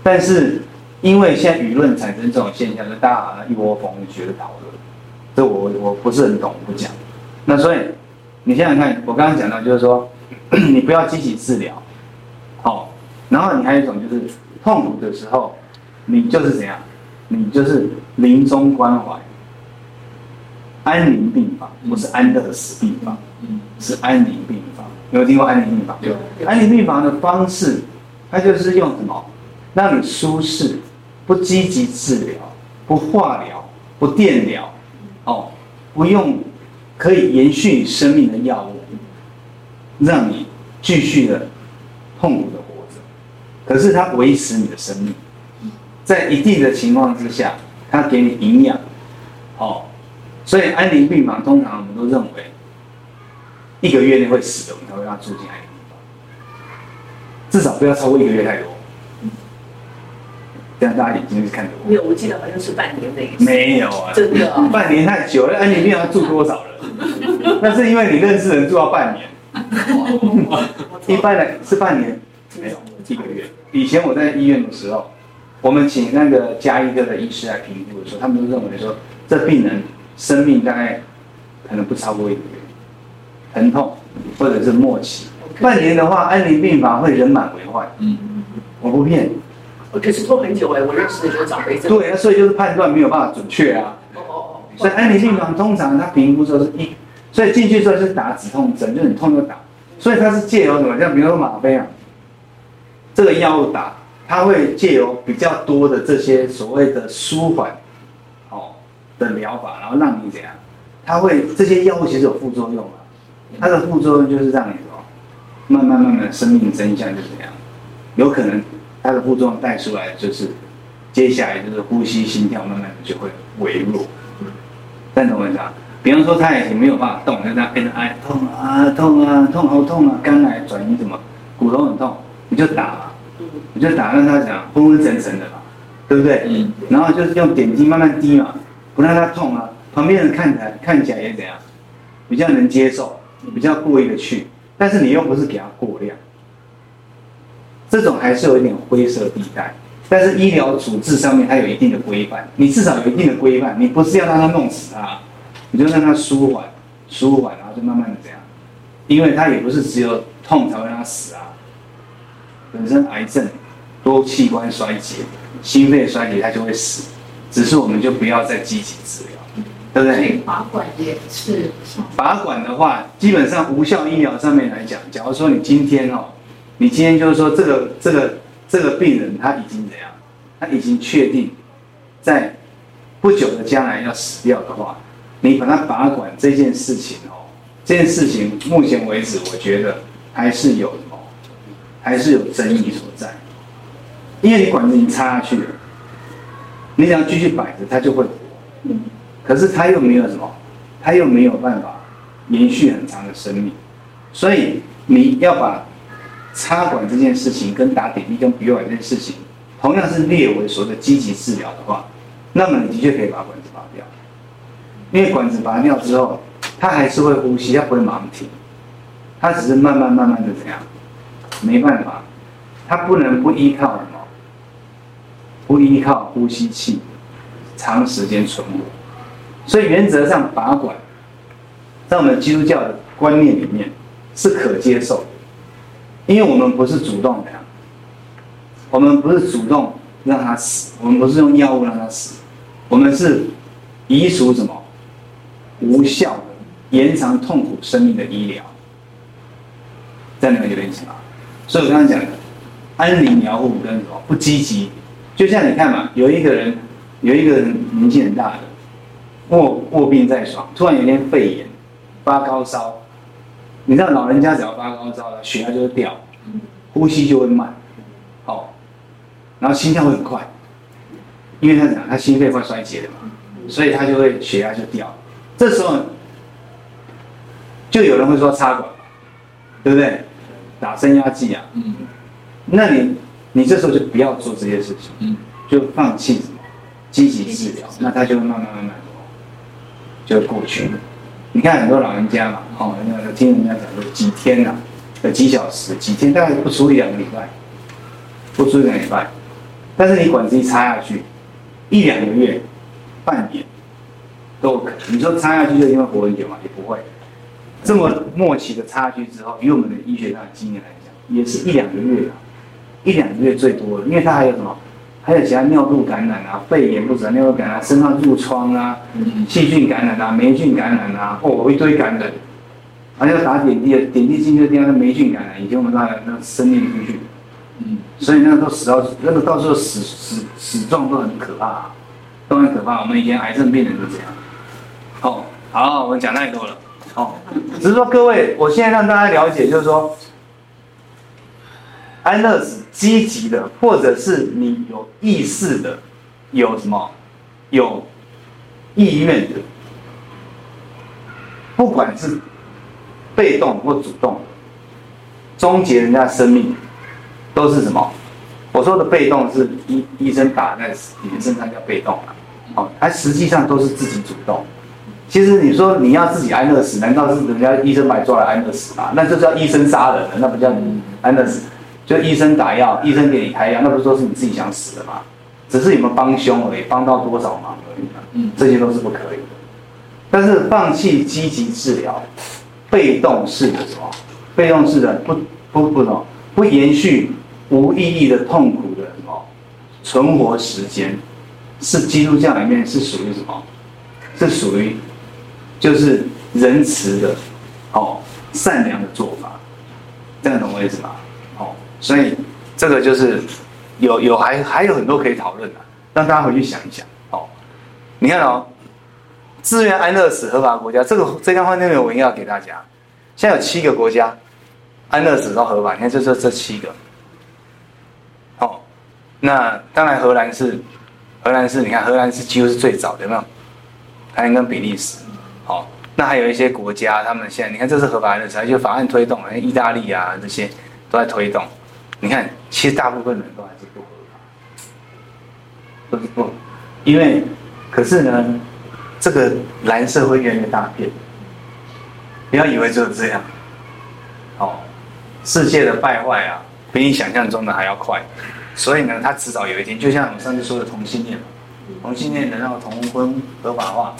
但是因为现在舆论产生这种现象，就大家好像一窝蜂的觉得讨论，这我我不是很懂，我不讲。那所以你想想看，我刚刚讲到就是说，你不要积极治疗，好，然后你还有一种就是痛苦的时候，你就是怎样？你就是临终关怀，安宁病房不是安乐死病房，是安宁病房。有没有听过安宁病房？有。安宁病房的方式，它就是用什么？让你舒适，不积极治疗，不化疗，不电疗，哦，不用可以延续你生命的药物，让你继续的痛苦的活着，可是它维持你的生命。在一定的情况之下，他给你营养，哦，所以安宁病房通常我们都认为，一个月内会死的，我们才会让他住进来，至少不要超过一个月太多，这样大家眼睛是看着我。没有，我记得好像是半年那个。没有啊，真的、哦，半年太久了，安宁病房住多少人？那是因为你认识人住到半年，一般的是半年，没有一个月。以前我在医院的时候。我们请那个家医科的医师来评估的时候，他们都认为说，这病人生命大概可能不超过一个月，疼痛或者是末期。半年的话，安宁病房会人满为患。嗯，我不骗你。可是拖很久哎，我认识的就是长辈。对啊，所以就是判断没有办法准确啊。哦哦哦。所以安宁病房通常他评估说是一，所以进去之后是打止痛针，就是你痛就打。所以它是借由什么？像比如说吗啡啊，这个药物打。它会借由比较多的这些所谓的舒缓，哦的疗法，然后让你怎样？它会这些药物其实有副作用啊？它的副作用就是让你？慢慢慢慢生命真相就怎样？有可能它的副作用带出来就是，接下来就是呼吸心跳慢慢的就会微弱。但懂我意思啊？比方说他已经没有办法动，就这样哎哎痛啊痛啊痛好痛啊，肝癌转移什么，骨头很痛，你就打嘛，你就打让他讲昏昏沉沉的嘛，对不对？嗯。然后就是用点滴慢慢滴嘛，不让他痛啊。旁边人看起来看起来也怎样，比较能接受，比较过意的去。但是你又不是给他过量，这种还是有一点灰色地带。但是医疗处置上面它有一定的规范，你至少有一定的规范，你不是要让他弄死他，你就让他舒缓，舒缓，然后就慢慢的这样，因为他也不是只有痛才会让他死啊。本身癌症多器官衰竭，心肺衰竭他就会死，只是我们就不要再积极治疗，对不对？拔管也是。拔管的话，基本上无效医疗上面来讲，假如说你今天哦，你今天就是说这个这个。这个病人他已经怎样？他已经确定，在不久的将来要死掉的话，你把他拔管这件事情哦，这件事情目前为止，我觉得还是有什么，还是有争议所在。因为你管子已经插下去了，你只要继续摆着，他就会活。可是他又没有什么，他又没有办法延续很长的生命，所以你要把。插管这件事情跟打点滴跟鼻管这件事情，同样是列为所谓的积极治疗的话，那么你的确可以把管子拔掉，因为管子拔掉之后，他还是会呼吸，他不会马上停，他只是慢慢慢慢的怎样，没办法，他不能不依靠什么，不依靠呼吸器，长时间存活，所以原则上拔管，在我们基督教的观念里面是可接受。因为我们不是主动的，我们不是主动让他死，我们不是用药物让他死，我们是移除什么？无效的延长痛苦生命的医疗，这样你们有点意思吗？所以我刚刚讲的安宁疗护跟什么？不积极，就像你看嘛，有一个人有一个人年纪很大的卧卧病在床，突然有一天肺炎发高烧。你知道老人家只要发高烧了，血压就会掉，呼吸就会慢，哦，然后心跳会很快，因为他讲他心肺快衰竭了嘛，所以他就会血压就掉。这时候就有人会说插管，对不对？打升压剂啊，嗯，那你你这时候就不要做这些事情，嗯，就放弃什么积极治疗，那他就会慢慢慢慢就过去了。你看很多老人家嘛，哦，那个听人家讲说几天呐、啊，有几小时、几天，大概不出一两个礼拜，不出一两个礼拜。但是你管子一插下去，一两个月、半年都可能。你说插下去就因为活很久嘛？也不会。这么默契的插下去之后，以我们的医学上的经验来讲，也是一两个月啊，一两个月最多了，因为它还有什么？还有其他尿路感染啊，肺炎不止尿路感染，啊身上褥疮啊，细菌感染啊，霉菌感染啊，哦，一堆感染，还要打点滴，点滴进去的地方是霉菌感染，以前我们那那生命出去，嗯，所以那个都死到那个到时候死死死状都很可怕，都很可怕。我们以前癌症病人都这样。哦，好，我们讲太多了。哦，只是说各位，我现在让大家了解，就是说。安乐死积极的，或者是你有意识的，有什么有意愿的，不管是被动或主动，终结人家生命，都是什么？我说的被动是医医生打在你的身上叫被动啊，哦，它实际上都是自己主动。其实你说你要自己安乐死，难道是人家医生买抓来安乐死吗？那就叫医生杀人了，那不叫你安乐死。就医生打药，医生给你开药，那不是说是你自己想死的吗？只是有没有帮凶而已，帮到多少忙而已。嗯，这些都是不可以的。但是放弃积极治疗，被动式的什么？被动式的不不不懂？不延续无意义的痛苦的什么？存活时间，是基督教里面是属于什么？是属于就是仁慈的哦，善良的做法。这样懂我意思吗？所以，这个就是有有还还有很多可以讨论的，让大家回去想一想哦。你看哦，自愿安乐死合法国家，这个这张幻灯片我应该要给大家。现在有七个国家安乐死都合法，你看这这这七个。哦，那当然荷兰是荷兰是，你看荷兰是几乎是最早的，有没有？荷兰跟比利时，好、哦，那还有一些国家，他们现在你看这是合法安乐死，就法案推动，像意大利啊这些都在推动。你看，其实大部分人都还是不合法，都是不，因为可是呢，这个蓝色会越来越大片，不要以为只有这样，哦，世界的败坏啊，比你想象中的还要快，所以呢，它迟早有一天，就像我们上次说的同性恋，同性恋能让同婚合法化，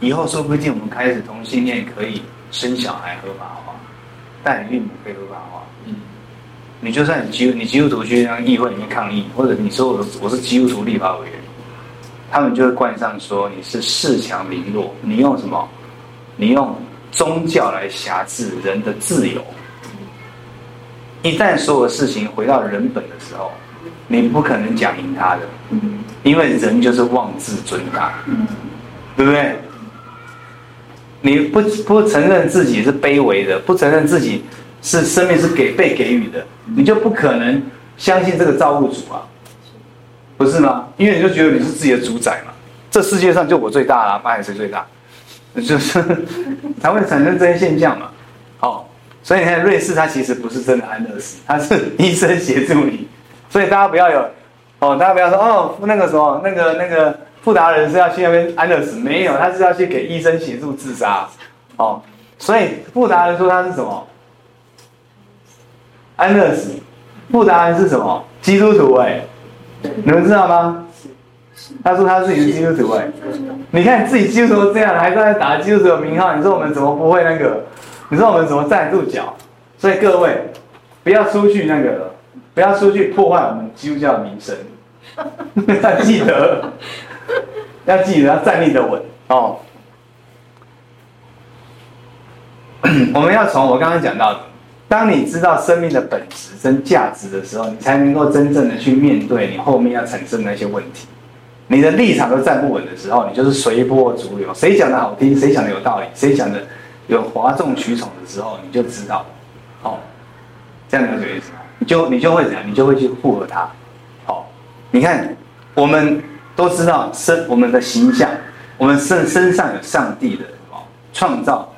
以后说不定我们开始同性恋可以生小孩合法化，代孕母可以合法化。你就算你基你基督徒去让议会里面抗议，或者你说我我是基督徒立法委员，他们就会冠上说你是恃强凌弱，你用什么？你用宗教来辖制人的自由。一旦所有事情回到人本的时候，你不可能讲赢他的，因为人就是妄自尊大，对不对？你不不承认自己是卑微的，不承认自己。是生命是给被给予的，你就不可能相信这个造物主啊，不是吗？因为你就觉得你是自己的主宰嘛，这世界上就我最大啦，不然谁最大？就是 才会产生这些现象嘛。哦，所以你看瑞士，它其实不是真的安乐死，它是医生协助你，所以大家不要有哦，大家不要说哦，那个什么，那个那个富达人是要去那边安乐死，没有，他是要去给医生协助自杀。哦，所以富达人说他是什么？安乐死，不答案是什么？基督徒哎、你们知道吗？他说他自己是基督徒哎、你看自己基督徒这样，还在打基督徒的名号，你说我们怎么不会那个？你说我们怎么站得住脚？所以各位不要出去那个，不要出去破坏我们基督教的名声，要记得，要记得要站立得稳哦。我们要从我刚刚讲到的。当你知道生命的本质跟价值的时候，你才能够真正的去面对你后面要产生的那些问题。你的立场都站不稳的时候，你就是随波逐流。谁讲的好听，谁讲的有道理，谁讲的有哗众取宠的时候，你就知道，哦，这样了解意思吗？你就你就会怎样？你就会去附和他。好，你看，我们都知道身我们的形象，我们身身上有上帝的创造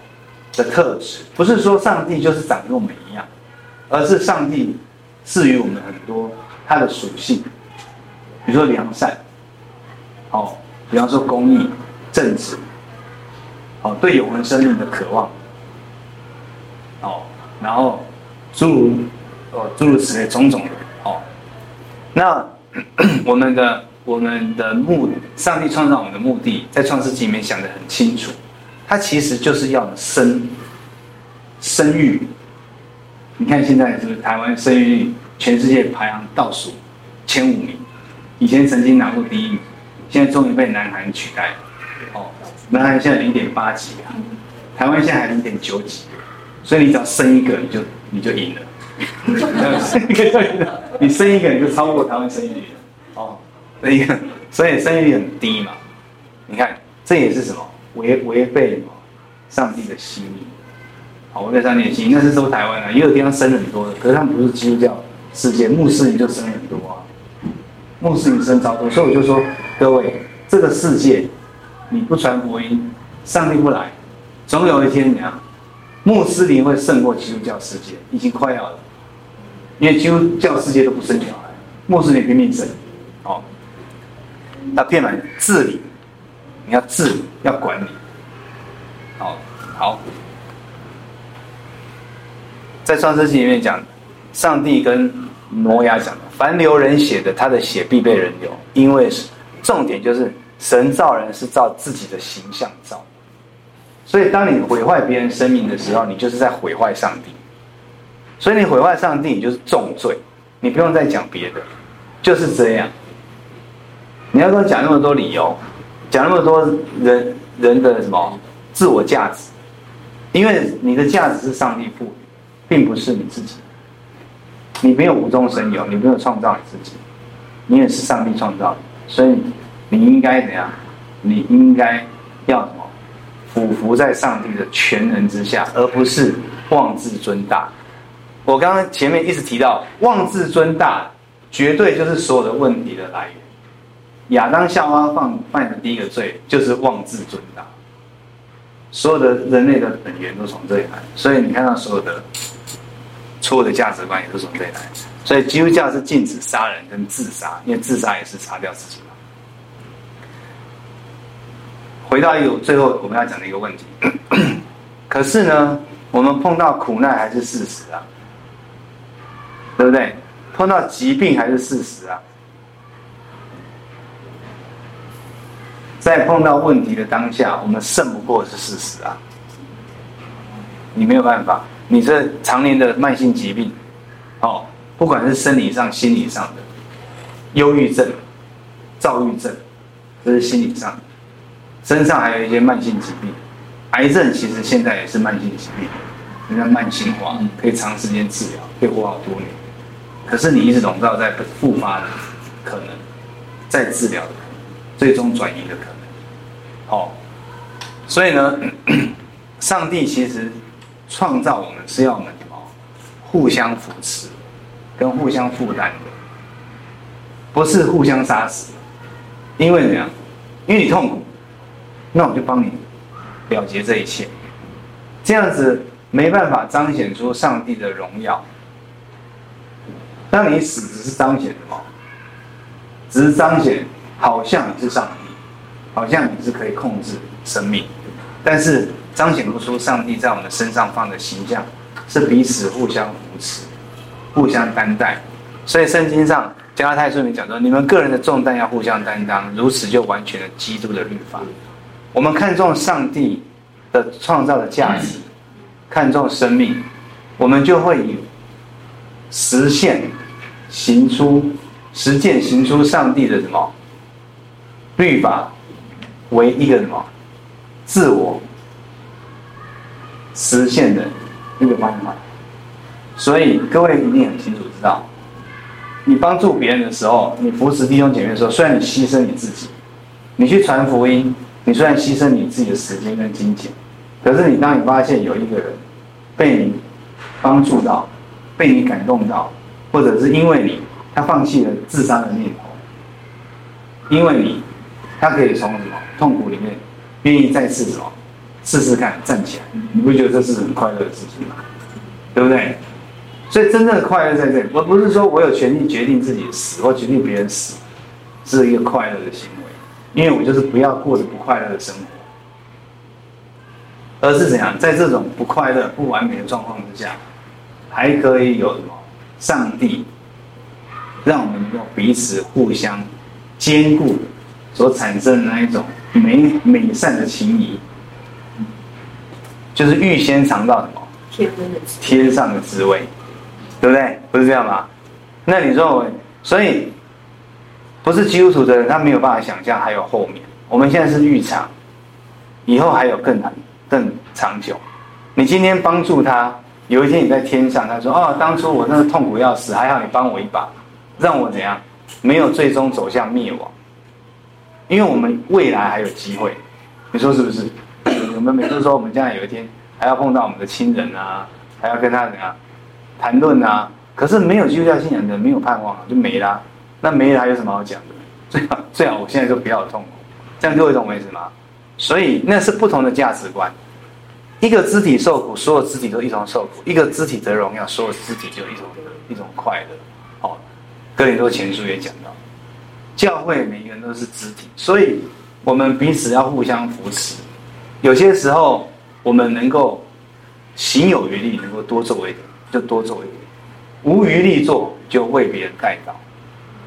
的特质，不是说上帝就是长跟我们一样，而是上帝赐予我们很多他的属性，比如说良善，哦，比方说公义、正直，哦，对永恒生命的渴望，哦，然后诸如哦诸如此类种种的，哦，那 我们的我们的目，上帝创造我们的目的，在创世纪里面想得很清楚。它其实就是要生生育，你看现在是不是台湾生育率全世界排行倒数前五名？以前曾经拿过第一名，现在终于被南韩取代了。哦，南韩现在零点八几啊，台湾现在还零点九几，所以你只要生一个你就你就赢了，生一个你生一个你就超过台湾生育率了。哦，所以所以生育率很低嘛，你看这也是什么？违违背上帝的心意，好，违背上帝的心意，那是说台湾啊，也有地方生很多的，可是他们不是基督教世界，穆斯林就生很多啊，穆斯林生超多，所以我就说各位，这个世界你不传福音，上帝不来，总有一天你啊，穆斯林会胜过基督教世界，已经快要了，因为基督教世界都不生小孩，穆斯林拼命生，好，那变满治理。你要治，要管理，好，好，在创世纪里面讲，上帝跟挪亚讲的，凡流人血的，他的血必被人流，因为重点就是神造人是照自己的形象造，所以当你毁坏别人生命的时候，你就是在毁坏上帝，所以你毁坏上帝，你就是重罪，你不用再讲别的，就是这样，你要跟我讲那么多理由。讲那么多人人的什么自我价值，因为你的价值是上帝赋予，并不是你自己。你没有无中生有，你没有创造你自己，你也是上帝创造的，所以你应该怎样？你应该要什么？俯伏在上帝的全能之下，而不是妄自尊大。我刚刚前面一直提到，妄自尊大，绝对就是所有的问题的来源。亚当夏娃犯犯的第一个罪就是妄自尊大，所有的人类的本源都从这里来。所以你看到所有的错误的价值观也都从这里来。所以基督教是禁止杀人跟自杀，因为自杀也是杀掉自己。回到有最后我们要讲的一个问题，可是呢，我们碰到苦难还是事实啊，对不对？碰到疾病还是事实啊，在碰到问题的当下，我们胜不过是事实啊。你没有办法，你这常年的慢性疾病，哦，不管是生理上、心理上的，忧郁症、躁郁症，这是心理上的。身上还有一些慢性疾病，癌症其实现在也是慢性疾病，人家慢性化，可以长时间治疗，可以活好多年。可是你一直笼罩在复发的可能，再治疗的可能，最终转移的可能。好，所以呢，上帝其实创造我们是要我们什么？互相扶持，跟互相负担的，不是互相杀死。因为怎样？因为你痛苦。那我就帮你了结这一切，这样子没办法彰显出上帝的荣耀。当你死，只是彰显什么？只是彰显好像你是上帝，好像你是可以控制生命，但是彰显不出上帝在我们身上放的形象，是彼此互相扶持、互相担待。所以圣经上加拉太书里面讲说：“你们个人的重担要互相担当，如此就完全了基督的律法。”我们看重上帝的创造的价值，看重生命，我们就会以实现、行出、实践、行出上帝的什么律法为一个什么自我实现的一个方法。所以各位一定很清楚知道，你帮助别人的时候，你扶持弟兄姐妹的时候，虽然你牺牲你自己，你去传福音。你虽然牺牲你自己的时间跟金钱，可是你当你发现有一个人被你帮助到，被你感动到，或者是因为你他放弃了自杀的念头，因为你他可以从什么痛苦里面愿意再次什么试试看站起来，你不觉得这是很快乐的事情吗？对不对？所以真正的快乐在这里，而不是说我有权利决定自己死或决定别人死，是一个快乐的行为。因为我就是不要过着不快乐的生活，而是怎样在这种不快乐、不完美的状况之下，还可以有什么？上帝让我们能够彼此互相兼顾所产生的那一种美美善的情谊，就是预先尝到什么？天的天上的滋味，对不对？不是这样吗？那你说，所以。不是基督徒的人，他没有办法想象还有后面。我们现在是预尝，以后还有更难、更长久。你今天帮助他，有一天你在天上，他说：“哦，当初我那个痛苦要死，还好你帮我一把，让我怎样没有最终走向灭亡。”因为我们未来还有机会，你说是不是？我们每次说我们将来有一天还要碰到我们的亲人啊，还要跟他怎样谈论啊？可是没有基督教信仰的，没有盼望，就没啦。那没了还有什么好讲的？最好最好，我现在就不要痛苦，这样各位懂我意思吗？所以那是不同的价值观。一个肢体受苦，所有肢体都一同受苦；一个肢体得荣耀，所有肢体就一种一种快乐。哦，哥林多前书也讲到，教会每个人都是肢体，所以我们彼此要互相扶持。有些时候我们能够行有余力，能够多做一点，就多做一点；无余力做，就为别人代祷。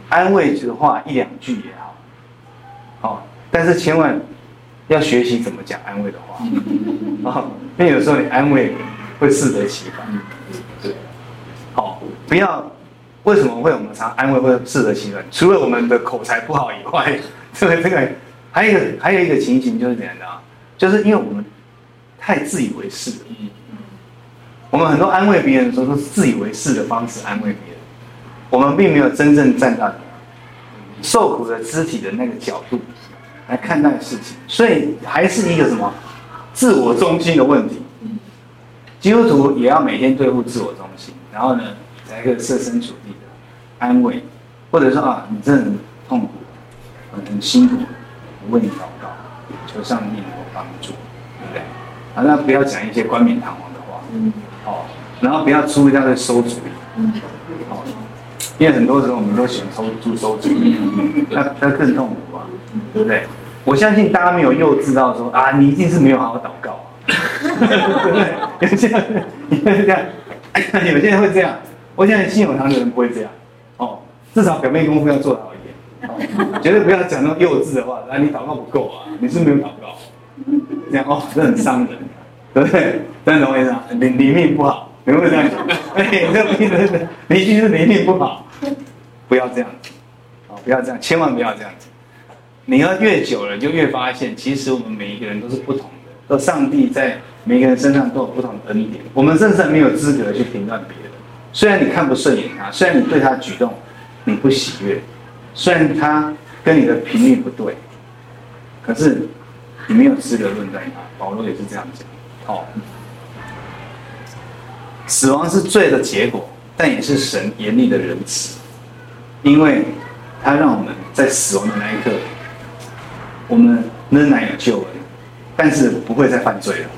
安慰的话一两句也好，哦，但是千万要学习怎么讲安慰的话，哦，因为有时候你安慰会适得其反，对，好，不要为什么会我们常安慰会适得其反？除了我们的口才不好以外，这个这个还有一个还有一个情形就是怎样的啊？就是因为我们太自以为是，我们很多安慰别人的时候都是自以为是的方式安慰别人。我们并没有真正站到受苦的肢体的那个角度来看待事情，所以还是一个什么自我中心的问题。基督徒也要每天对付自我中心，然后呢，来一个设身处地的安慰，或者说啊，你真的很痛苦，很很辛苦，我为你祷告，求上帝能够帮助，对不对？啊，那不要讲一些冠冕堂皇的话，嗯，好，然后不要出一大堆馊主意，嗯，好，因为很多时候我们都喜欢出馊主意，那 那更痛苦啊，对不对？我相信大家没有幼稚到说啊，你一定是没有好好祷告啊，对不对？有些人，你会这样，有些人会这样，我相信信有堂的人不会这样，哦，至少表面功夫要做得好一点，哦，绝对不要讲那种幼稚的话，啊，你祷告不够啊，你是没有祷告。这样哦，这很伤人，对不对？但是我跟你讲，你你命不好，你会这样讲？哎，这个命真的，你一定是你命不好，不要这样子，哦，不要这样，千万不要这样子。你要越久了，就越发现，其实我们每一个人都是不同的，都上帝在每个人身上都有不同的恩典。我们甚至没有资格去评断别人。虽然你看不顺眼他，虽然你对他举动你不喜悦，虽然他跟你的频率不对，可是。你没有资格论断他，保罗也是这样讲。哦，死亡是罪的结果，但也是神严厉的仁慈，因为他让我们在死亡的那一刻，我们仍然有救恩，但是不会再犯罪了。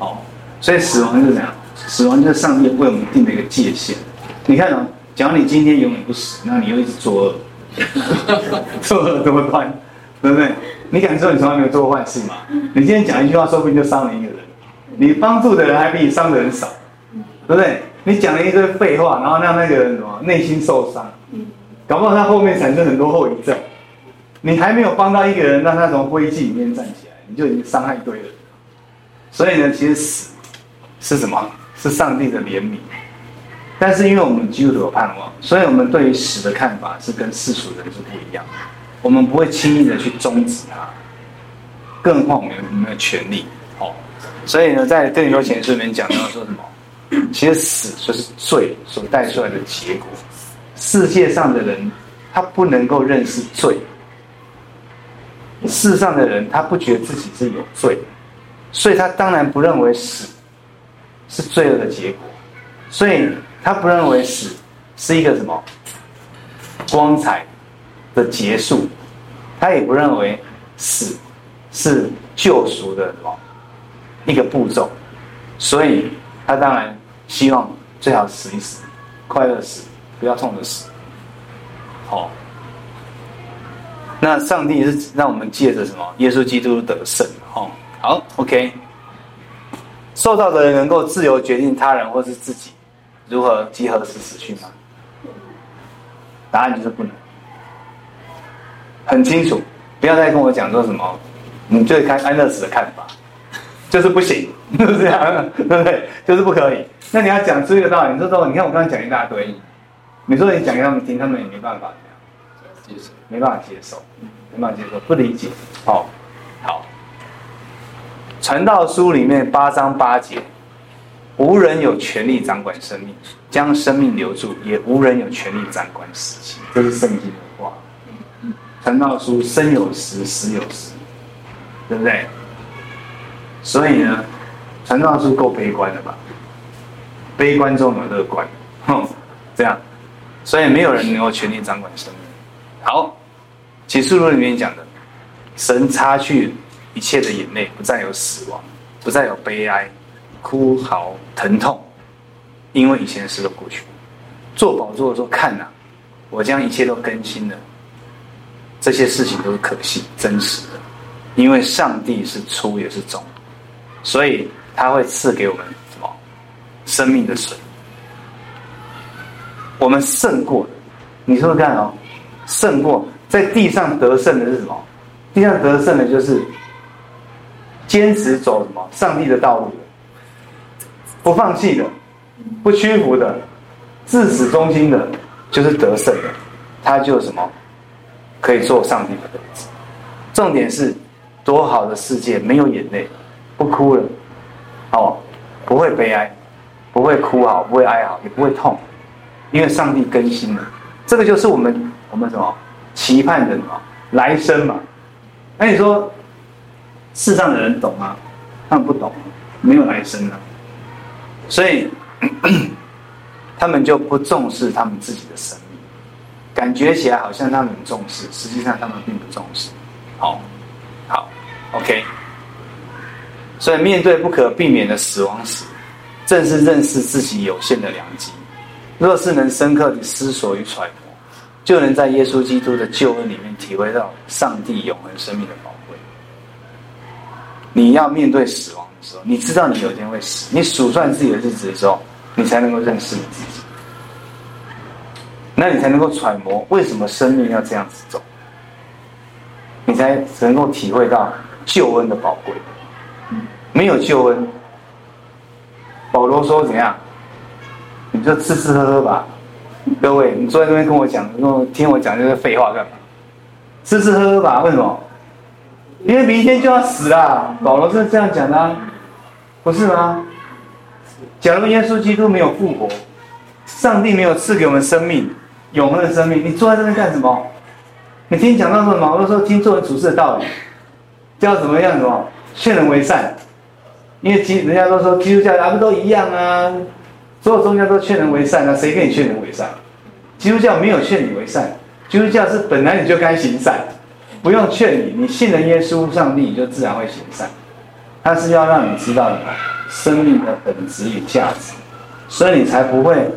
哦，所以死亡是怎样，死亡就是上帝为我们定的一个界限。你看哦，假如你今天永远不死，那你又一直作恶，作恶多端，对不对？你敢说你从来没有做过坏事吗？你今天讲一句话，说不定就伤了一个人。你帮助的人还比你伤的人少，对不对？你讲了一堆废话，然后让那个人什么内心受伤，搞不好他后面产生很多后遗症。你还没有帮到一个人，让他从灰烬里面站起来，你就已经伤害一堆人。所以呢，其实死是什么？是上帝的怜悯。但是因为我们基督徒有盼望，所以我们对于死的看法是跟世俗人是不一样的。我们不会轻易的去终止它，更何况我们有没有权利？哦，所以呢，在哥林多前书里面讲到说什么？其实死就是罪所带出来的结果。世界上的人他不能够认识罪，世上的人他不觉得自己是有罪，所以他当然不认为死是罪恶的结果，所以他不认为死是一个什么光彩的结束，他也不认为死是救赎的什么一个步骤，所以他当然希望最好死一死，快乐死，不要痛的死。好，那上帝是让我们借着什么？耶稣基督得胜。哦，好，OK。受到的人能够自由决定他人或是自己如何集合时死去吗？答案就是不能。很清楚，不要再跟我讲说什么，你对看安乐死的看法，就是不行，是不是这样？对不对？就是不可以。那你要讲出一个道理，你说说，你看我刚刚讲一大堆，你说你讲给他们听，他们也没办法接受，没办法接受，没办法接受，不理解。好，好。传道书里面八章八节，无人有权利掌管生命，将生命留住，也无人有权利掌管死期。这是圣经的话。传道书生有时，死有时，对不对？所以呢，传道书够悲观的吧？悲观中有乐观，哼，这样，所以没有人能够全力掌管生命。好，启示录里面讲的，神擦去一切的眼泪，不再有死亡，不再有悲哀、哭嚎、疼痛，因为以前的事都过去。做宝座的时候，看呐、我将一切都更新了。这些事情都是可信、真实的，因为上帝是初也是中，所以他会赐给我们什么生命的水。我们胜过的，你说说看哦，胜过在地上得胜的是什么？地上得胜的就是坚持走什么上帝的道路，不放弃的，不屈服的，至死忠心的，就是得胜的，他就什么？可以做上帝的子。重点是，多好的世界没有眼泪，不哭了，哦，不会悲哀，不会哭嚎，不会哀嚎，也不会痛，因为上帝更新了。这个就是我们我们什么期盼着什么来生嘛。那你说世上的人懂吗？他们不懂，没有来生了，所以 他们就不重视他们自己的生命，感觉起来好像他们很重视，实际上他们并不重视。好，好，OK。所以面对不可避免的死亡时，正是认识自己有限的良机。若是能深刻的思索与揣摩，就能在耶稣基督的救恩里面体会到上帝永恒生命的宝贵。你要面对死亡的时候，你知道你有一天会死，你数算自己的日子的时候，你才能够认识你自己，那你才能够揣摩为什么生命要这样子走，你才能够体会到救恩的宝贵。没有救恩，保罗说怎样？你就吃吃喝喝吧。各位，你坐在这边跟我讲，跟我听我讲这些废话干嘛？吃吃喝喝吧。为什么？因为明天就要死了。保罗是这样讲的，不是吗？假如耶稣基督没有复活，上帝没有赐给我们生命，永恒的生命，你坐在这边干什么？你听讲到什么？保罗说听做人处事的道理，叫怎么样？什么？劝人为善。因为基人家都说基督教他们都一样啊，所有宗教都劝人为善啊，谁跟你劝人为善？基督教没有劝你为善，基督教是本来你就该行善，不用劝你，你信了耶稣上帝，你就自然会行善。他是要让你知道的生命的本质与价值，所以你才不会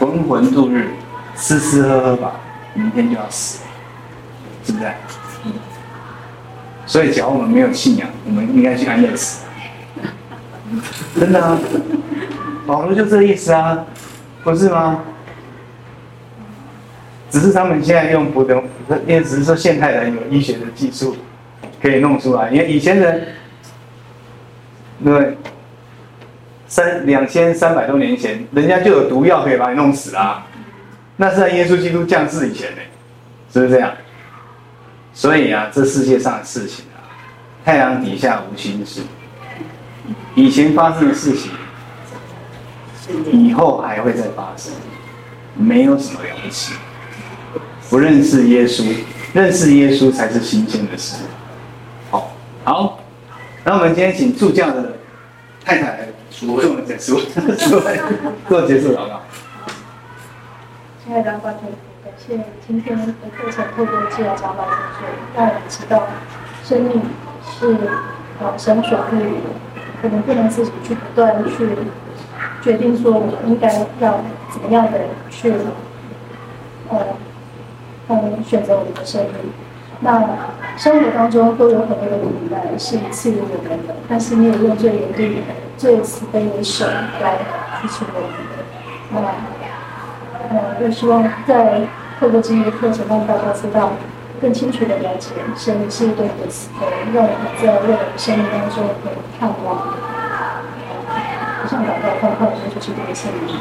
浑浑度日，吃吃喝喝吧，明天就要死，是不是？所以，假如我们没有信仰，我们应该去安乐死。真的啊，保罗就这意思啊，不是吗？只是他们现在用不同，因为只是说现代人有医学的技术可以弄出来。因为以前人，对，三两千三百多年前，人家就有毒药可以把你弄死啊。那是在耶稣基督降世以前呢，是不是这样？所以啊，这世界上的事情啊，太阳底下无新事。以前发生的事情，以后还会再发生，没有什么了不起。不认识耶稣，认识耶稣才是新鲜的事。好，好，那我们今天请助教的太太来做结束，做结束祷告。亲爱的观众。感谢今天的课程，透过治疗长老的说，让我们知道，生命是呃神所赋予的，可能不能自己去不断去决定说我应该要怎么样的去呃嗯选择我们的生命。那生活当中都有很多的苦难是赐予我们的，但是你也用最严厉、最慈悲的手来支持我们的。那呃，就希望在。透过今天的课程，让大家知道，更清楚的了解神是对的慈悲，让我们在未来的生命当中有盼望。以上祷告，奉靠主耶稣基督的圣名。